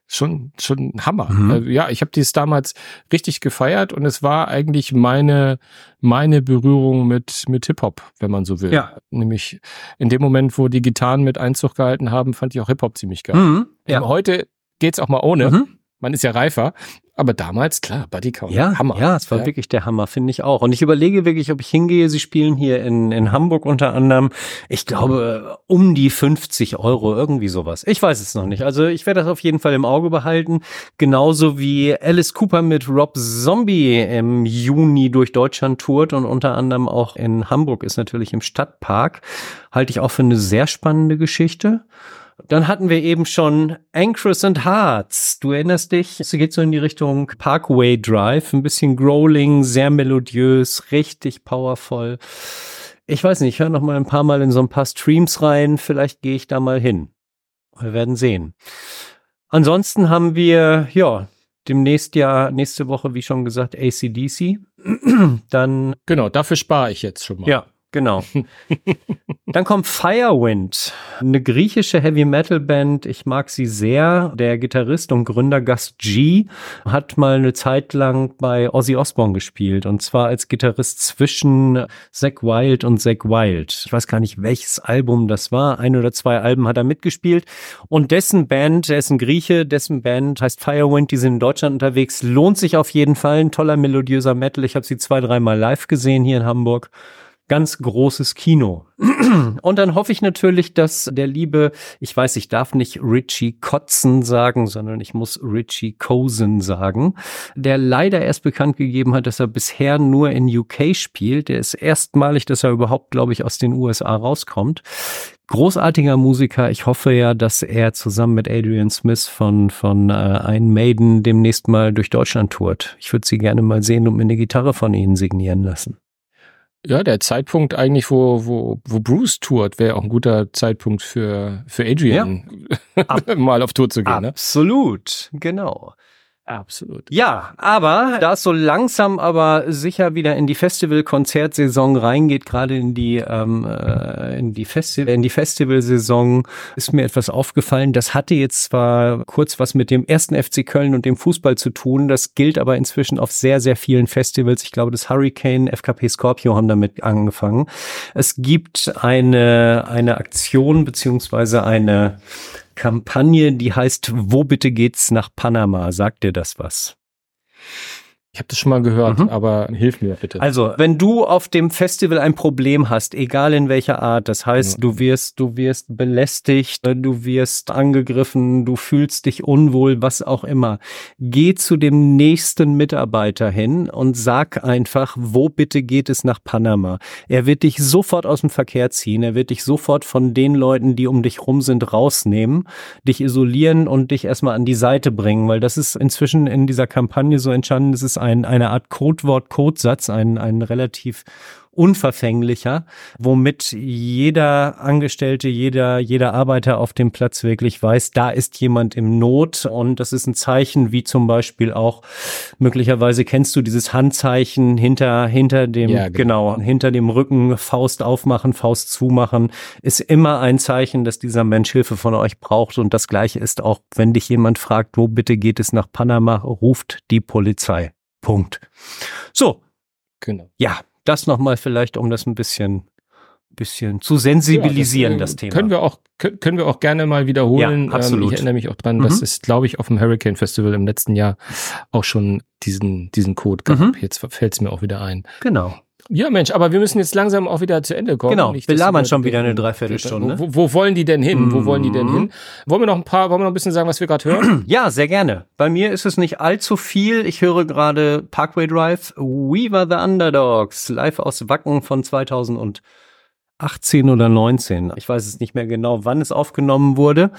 schon, schon Hammer. Mhm. Also, ja, ich habe dies damals richtig gefeiert und es war eigentlich meine, meine Berührung mit, mit Hip-Hop, wenn man so will. Ja. Nämlich in dem Moment, wo die Gitarren mit Einzug gehalten haben, fand ich auch Hip-Hop ziemlich geil. Mhm. Ja. Heute geht's auch mal ohne. Mhm. Man ist ja reifer. Aber damals, klar, Buddy Count. Ja, Hammer. ja, es war Ja. wirklich der Hammer, finde ich auch. Und ich überlege wirklich, ob ich hingehe. Sie spielen hier in, in Hamburg unter anderem, ich glaube, um die 50 Euro, irgendwie sowas. Ich weiß es noch nicht. Also ich werde das auf jeden Fall im Auge behalten. Genauso wie Alice Cooper mit Rob Zombie im Juni durch Deutschland tourt und unter anderem auch in Hamburg ist natürlich im Stadtpark. Halte ich auch für eine sehr spannende Geschichte. Dann hatten wir eben schon Anchors and Hearts. Du erinnerst dich, es geht so in die Richtung Parkway Drive, ein bisschen growling, sehr melodiös, richtig powerful. Ich weiß nicht, ich höre noch mal ein paar Mal in so ein paar Streams rein, vielleicht gehe ich da mal hin. Wir werden sehen. Ansonsten haben wir, ja, demnächst ja, nächste Woche, wie schon gesagt, ACDC. Dann Genau, dafür spare ich jetzt schon mal. ja, genau. Dann kommt Firewind, eine griechische Heavy Metal Band. Ich mag sie sehr. Der Gitarrist und Gründer Gus G hat mal eine Zeit lang bei Ozzy Osbourne gespielt und zwar als Gitarrist zwischen Zack Wild und Zack Wild. Ich weiß gar nicht, welches Album das war. Ein oder zwei Alben hat er mitgespielt und dessen Band, der ist ein Grieche, dessen Band heißt Firewind, die sind in Deutschland unterwegs. Lohnt sich auf jeden Fall. Ein toller melodiöser Metal. Ich habe sie zwei, dreimal live gesehen hier in Hamburg ganz großes Kino. Und dann hoffe ich natürlich, dass der liebe, ich weiß, ich darf nicht Richie Kotzen sagen, sondern ich muss Richie Cosen sagen, der leider erst bekannt gegeben hat, dass er bisher nur in UK spielt. Der ist erstmalig, dass er überhaupt, glaube ich, aus den USA rauskommt. Großartiger Musiker. Ich hoffe ja, dass er zusammen mit Adrian Smith von, von äh, Iron Maiden demnächst mal durch Deutschland tourt. Ich würde sie gerne mal sehen und mir eine Gitarre von ihnen signieren lassen. Ja, der Zeitpunkt eigentlich, wo, wo, wo Bruce tourt, wäre auch ein guter Zeitpunkt für, für Adrian, mal auf Tour zu gehen. Ne? Absolut, genau. Absolut. Ja, aber da es so langsam aber sicher wieder in die Festival-Konzertsaison reingeht, gerade in die ähm, äh, in die Festival in die Festivalsaison, ist mir etwas aufgefallen. Das hatte jetzt zwar kurz was mit dem ersten FC Köln und dem Fußball zu tun, das gilt aber inzwischen auf sehr sehr vielen Festivals. Ich glaube, das Hurricane, FKP Scorpio haben damit angefangen. Es gibt eine eine Aktion beziehungsweise eine Kampagne, die heißt Wo bitte geht's nach Panama? Sagt dir das was? Ich habe das schon mal gehört, mhm. aber hilf mir bitte. Also, wenn du auf dem Festival ein Problem hast, egal in welcher Art, das heißt, ja. du wirst, du wirst belästigt, du wirst angegriffen, du fühlst dich unwohl, was auch immer, geh zu dem nächsten Mitarbeiter hin und sag einfach, wo bitte geht es nach Panama? Er wird dich sofort aus dem Verkehr ziehen, er wird dich sofort von den Leuten, die um dich rum sind, rausnehmen, dich isolieren und dich erstmal an die Seite bringen, weil das ist inzwischen in dieser Kampagne so entstanden, es ist ein, eine Art Codewort, Codesatz, ein, ein relativ unverfänglicher, womit jeder Angestellte, jeder, jeder Arbeiter auf dem Platz wirklich weiß, da ist jemand im Not und das ist ein Zeichen, wie zum Beispiel auch möglicherweise kennst du dieses Handzeichen hinter, hinter dem, ja, genau. genau, hinter dem Rücken, Faust aufmachen, Faust zumachen, ist immer ein Zeichen, dass dieser Mensch Hilfe von euch braucht und das gleiche ist auch, wenn dich jemand fragt, wo bitte geht es nach Panama, ruft die Polizei. Punkt. So. Genau. Ja, das nochmal vielleicht, um das ein bisschen bisschen zu sensibilisieren, ja, das, das, Thema. Können wir auch, können wir auch gerne mal wiederholen. Ja, absolut. Ähm, ich erinnere mich auch dran, mhm. dass es, glaube ich, auf dem Hurricane Festival im letzten Jahr auch schon diesen, diesen Code gab. Mhm. Jetzt fällt es mir auch wieder ein. Genau. Ja, Mensch, aber wir müssen jetzt langsam auch wieder zu Ende kommen. Genau, wir labern schon wieder eine Dreiviertelstunde. Wo, wo, wollen die denn hin? Mhm. Wo wollen die denn mhm. hin? Wollen wir noch ein paar, wollen wir noch ein bisschen sagen, was wir gerade hören? Ja, sehr gerne. Bei mir ist es nicht allzu viel. Ich höre gerade Parkway Drive, We Were the Underdogs, live aus Wacken von 2000 und 18 oder 19. Ich weiß es nicht mehr genau, wann es aufgenommen wurde.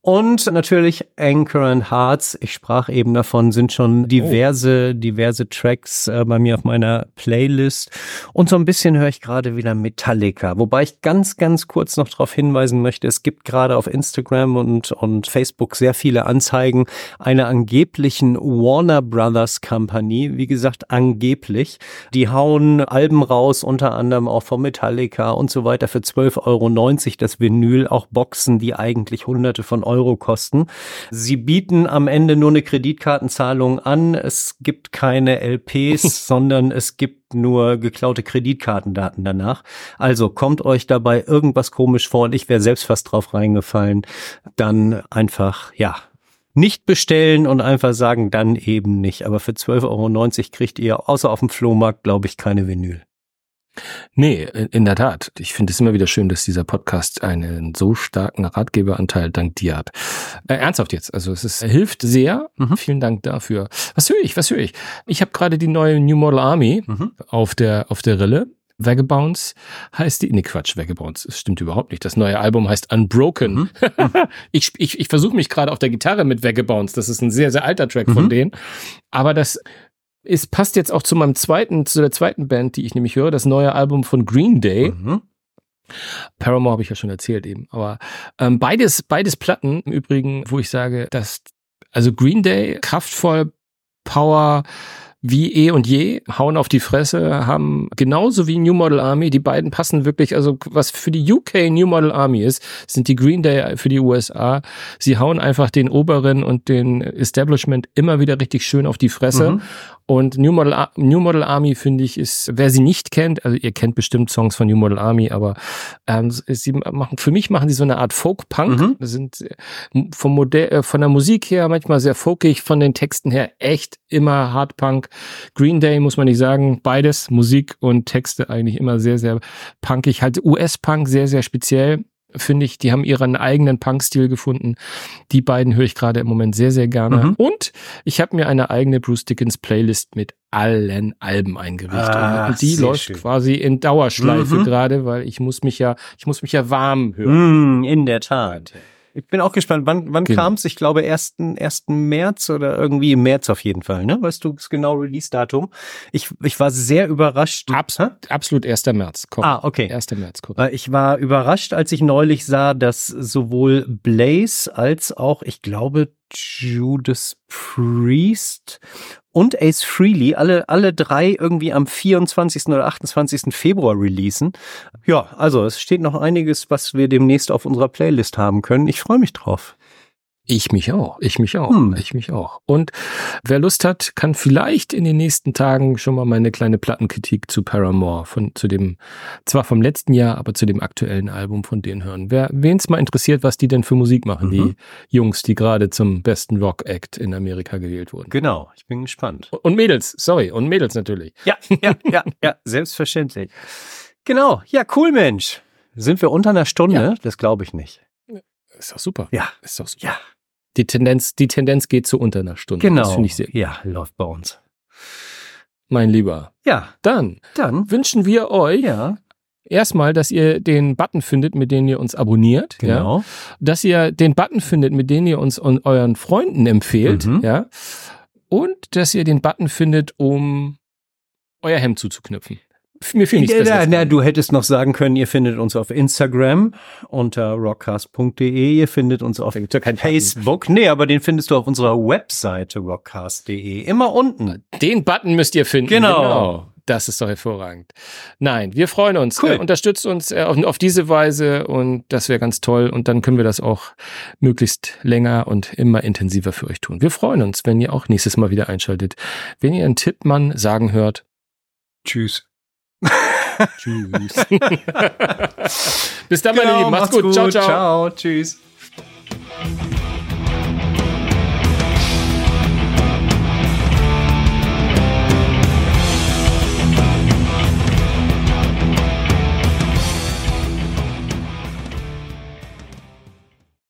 Und natürlich Anchor and Hearts. Ich sprach eben davon, sind schon diverse, oh. diverse Tracks äh, bei mir auf meiner Playlist. Und so ein bisschen höre ich gerade wieder Metallica. Wobei ich ganz, ganz kurz noch darauf hinweisen möchte, es gibt gerade auf Instagram und, und Facebook sehr viele Anzeigen einer angeblichen Warner Brothers Company. Wie gesagt, angeblich. Die hauen Alben raus, unter anderem auch von Metallica und so weiter für 12,90 Euro das Vinyl, auch Boxen, die eigentlich hunderte von Euro kosten. Sie bieten am Ende nur eine Kreditkartenzahlung an. Es gibt keine LPs, sondern es gibt nur geklaute Kreditkartendaten danach. Also kommt euch dabei irgendwas komisch vor und ich wäre selbst fast drauf reingefallen, dann einfach, ja, nicht bestellen und einfach sagen, dann eben nicht. Aber für 12,90 Euro kriegt ihr außer auf dem Flohmarkt, glaube ich, keine Vinyl. Nee, in der Tat. Ich finde es immer wieder schön, dass dieser Podcast einen so starken Ratgeberanteil dank dir hat. Äh, ernsthaft jetzt. Also es ist, hilft sehr. Mhm. Vielen Dank dafür. Was höre ich? Was höre ich? Ich habe gerade die neue New Model Army mhm. auf der auf der Rille. Vagabonds heißt die, nee Quatsch, Vagabonds, das stimmt überhaupt nicht. Das neue Album heißt Unbroken. Mhm. ich ich, ich versuche mich gerade auf der Gitarre mit Vagabonds, das ist ein sehr, sehr alter Track von mhm. denen. Aber das es passt jetzt auch zu meinem zweiten, zu der zweiten Band, die ich nämlich höre, das neue Album von Green Day. Mhm. Paramore habe ich ja schon erzählt eben, aber ähm, beides, beides Platten im Übrigen, wo ich sage, dass also Green Day kraftvoll, Power, wie eh und je, hauen auf die Fresse, haben genauso wie New Model Army, die beiden passen wirklich, also was für die UK New Model Army ist, sind die Green Day für die USA. Sie hauen einfach den Oberen und den Establishment immer wieder richtig schön auf die Fresse. Mhm. Und New Model, New Model Army, finde ich, ist, wer sie nicht kennt, also ihr kennt bestimmt Songs von New Model Army, aber ähm, sie machen, für mich machen sie so eine Art Folk-Punk. Mhm. sind äh, vom Modell, äh, von der Musik her manchmal sehr folkig, von den Texten her echt immer Hardpunk. Green Day muss man nicht sagen, beides, Musik und Texte eigentlich immer sehr, sehr punkig. Halt US-Punk sehr, sehr speziell finde ich, die haben ihren eigenen Punk-Stil gefunden. Die beiden höre ich gerade im Moment sehr, sehr gerne. Mhm. Und ich habe mir eine eigene Bruce Dickens Playlist mit allen Alben eingerichtet. Ah, und die läuft schön. quasi in Dauerschleife mhm. gerade, weil ich muss mich ja, ich muss mich ja warm hören. Mm, in der Tat. Ich bin auch gespannt, wann, wann genau. kam es? Ich glaube, ersten, ersten März oder irgendwie im März auf jeden Fall, ne? Weißt du das genau Release-Datum? Ich, ich war sehr überrascht. Abs ha? Absolut 1. März. Komm. Ah, okay. 1. März, korrekt. Ich war überrascht, als ich neulich sah, dass sowohl Blaze als auch, ich glaube, Judas Priest und Ace Freely, alle, alle drei irgendwie am 24. oder 28. Februar releasen. Ja, also es steht noch einiges, was wir demnächst auf unserer Playlist haben können. Ich freue mich drauf. Ich mich auch, ich mich auch, Hm. ich mich auch. Und wer Lust hat, kann vielleicht in den nächsten Tagen schon mal meine kleine Plattenkritik zu Paramore von zu dem zwar vom letzten Jahr, aber zu dem aktuellen Album von denen hören. Wer wen's mal interessiert, was die denn für Musik machen, Mhm. die Jungs, die gerade zum besten Rock Act in Amerika gewählt wurden. Genau, ich bin gespannt. Und Mädels, sorry, und Mädels natürlich. Ja, ja, ja, ja, selbstverständlich. Genau, ja, cool, Mensch. Sind wir unter einer Stunde? Ja. Das glaube ich nicht. Ist doch super. Ja, Ist doch super. ja, Die Tendenz, die Tendenz geht zu unter einer Stunde. genau. Das finde ich sehr. Ja, läuft bei uns. Mein Lieber. Ja, Dann dann. wünschen wir euch Ja, erstmal, dass ihr den Button findet, mit dem ihr uns abonniert. Ja? genau. Dass ihr den Button findet, mit dem ihr uns und euren Freunden empfehlt. Mhm. Ja. Und dass ihr den Button findet, um euer Hemd zuzuknüpfen. Mir fiel nichts Ja, Besseres na, du hättest noch sagen können, ihr findet uns auf Instagram unter rockcast.de, ihr findet uns auf Button. Facebook. Nee, aber den findest du auf unserer Webseite rockcast.de. Immer unten. Den Button müsst ihr finden. Genau. Das ist doch hervorragend. Nein, wir freuen uns. Cool. Äh, unterstützt uns äh, auf, auf diese Weise und das wäre ganz toll. Und dann können wir das auch möglichst länger und immer intensiver für euch tun. Wir freuen uns, wenn ihr auch nächstes Mal wieder einschaltet. Wenn ihr einen Tippmann sagen hört. Tschüss. Tschüss. Bis dann, genau, meine Lieben. Macht's, macht's gut. gut. Ciao, ciao. Ciao, tschüss.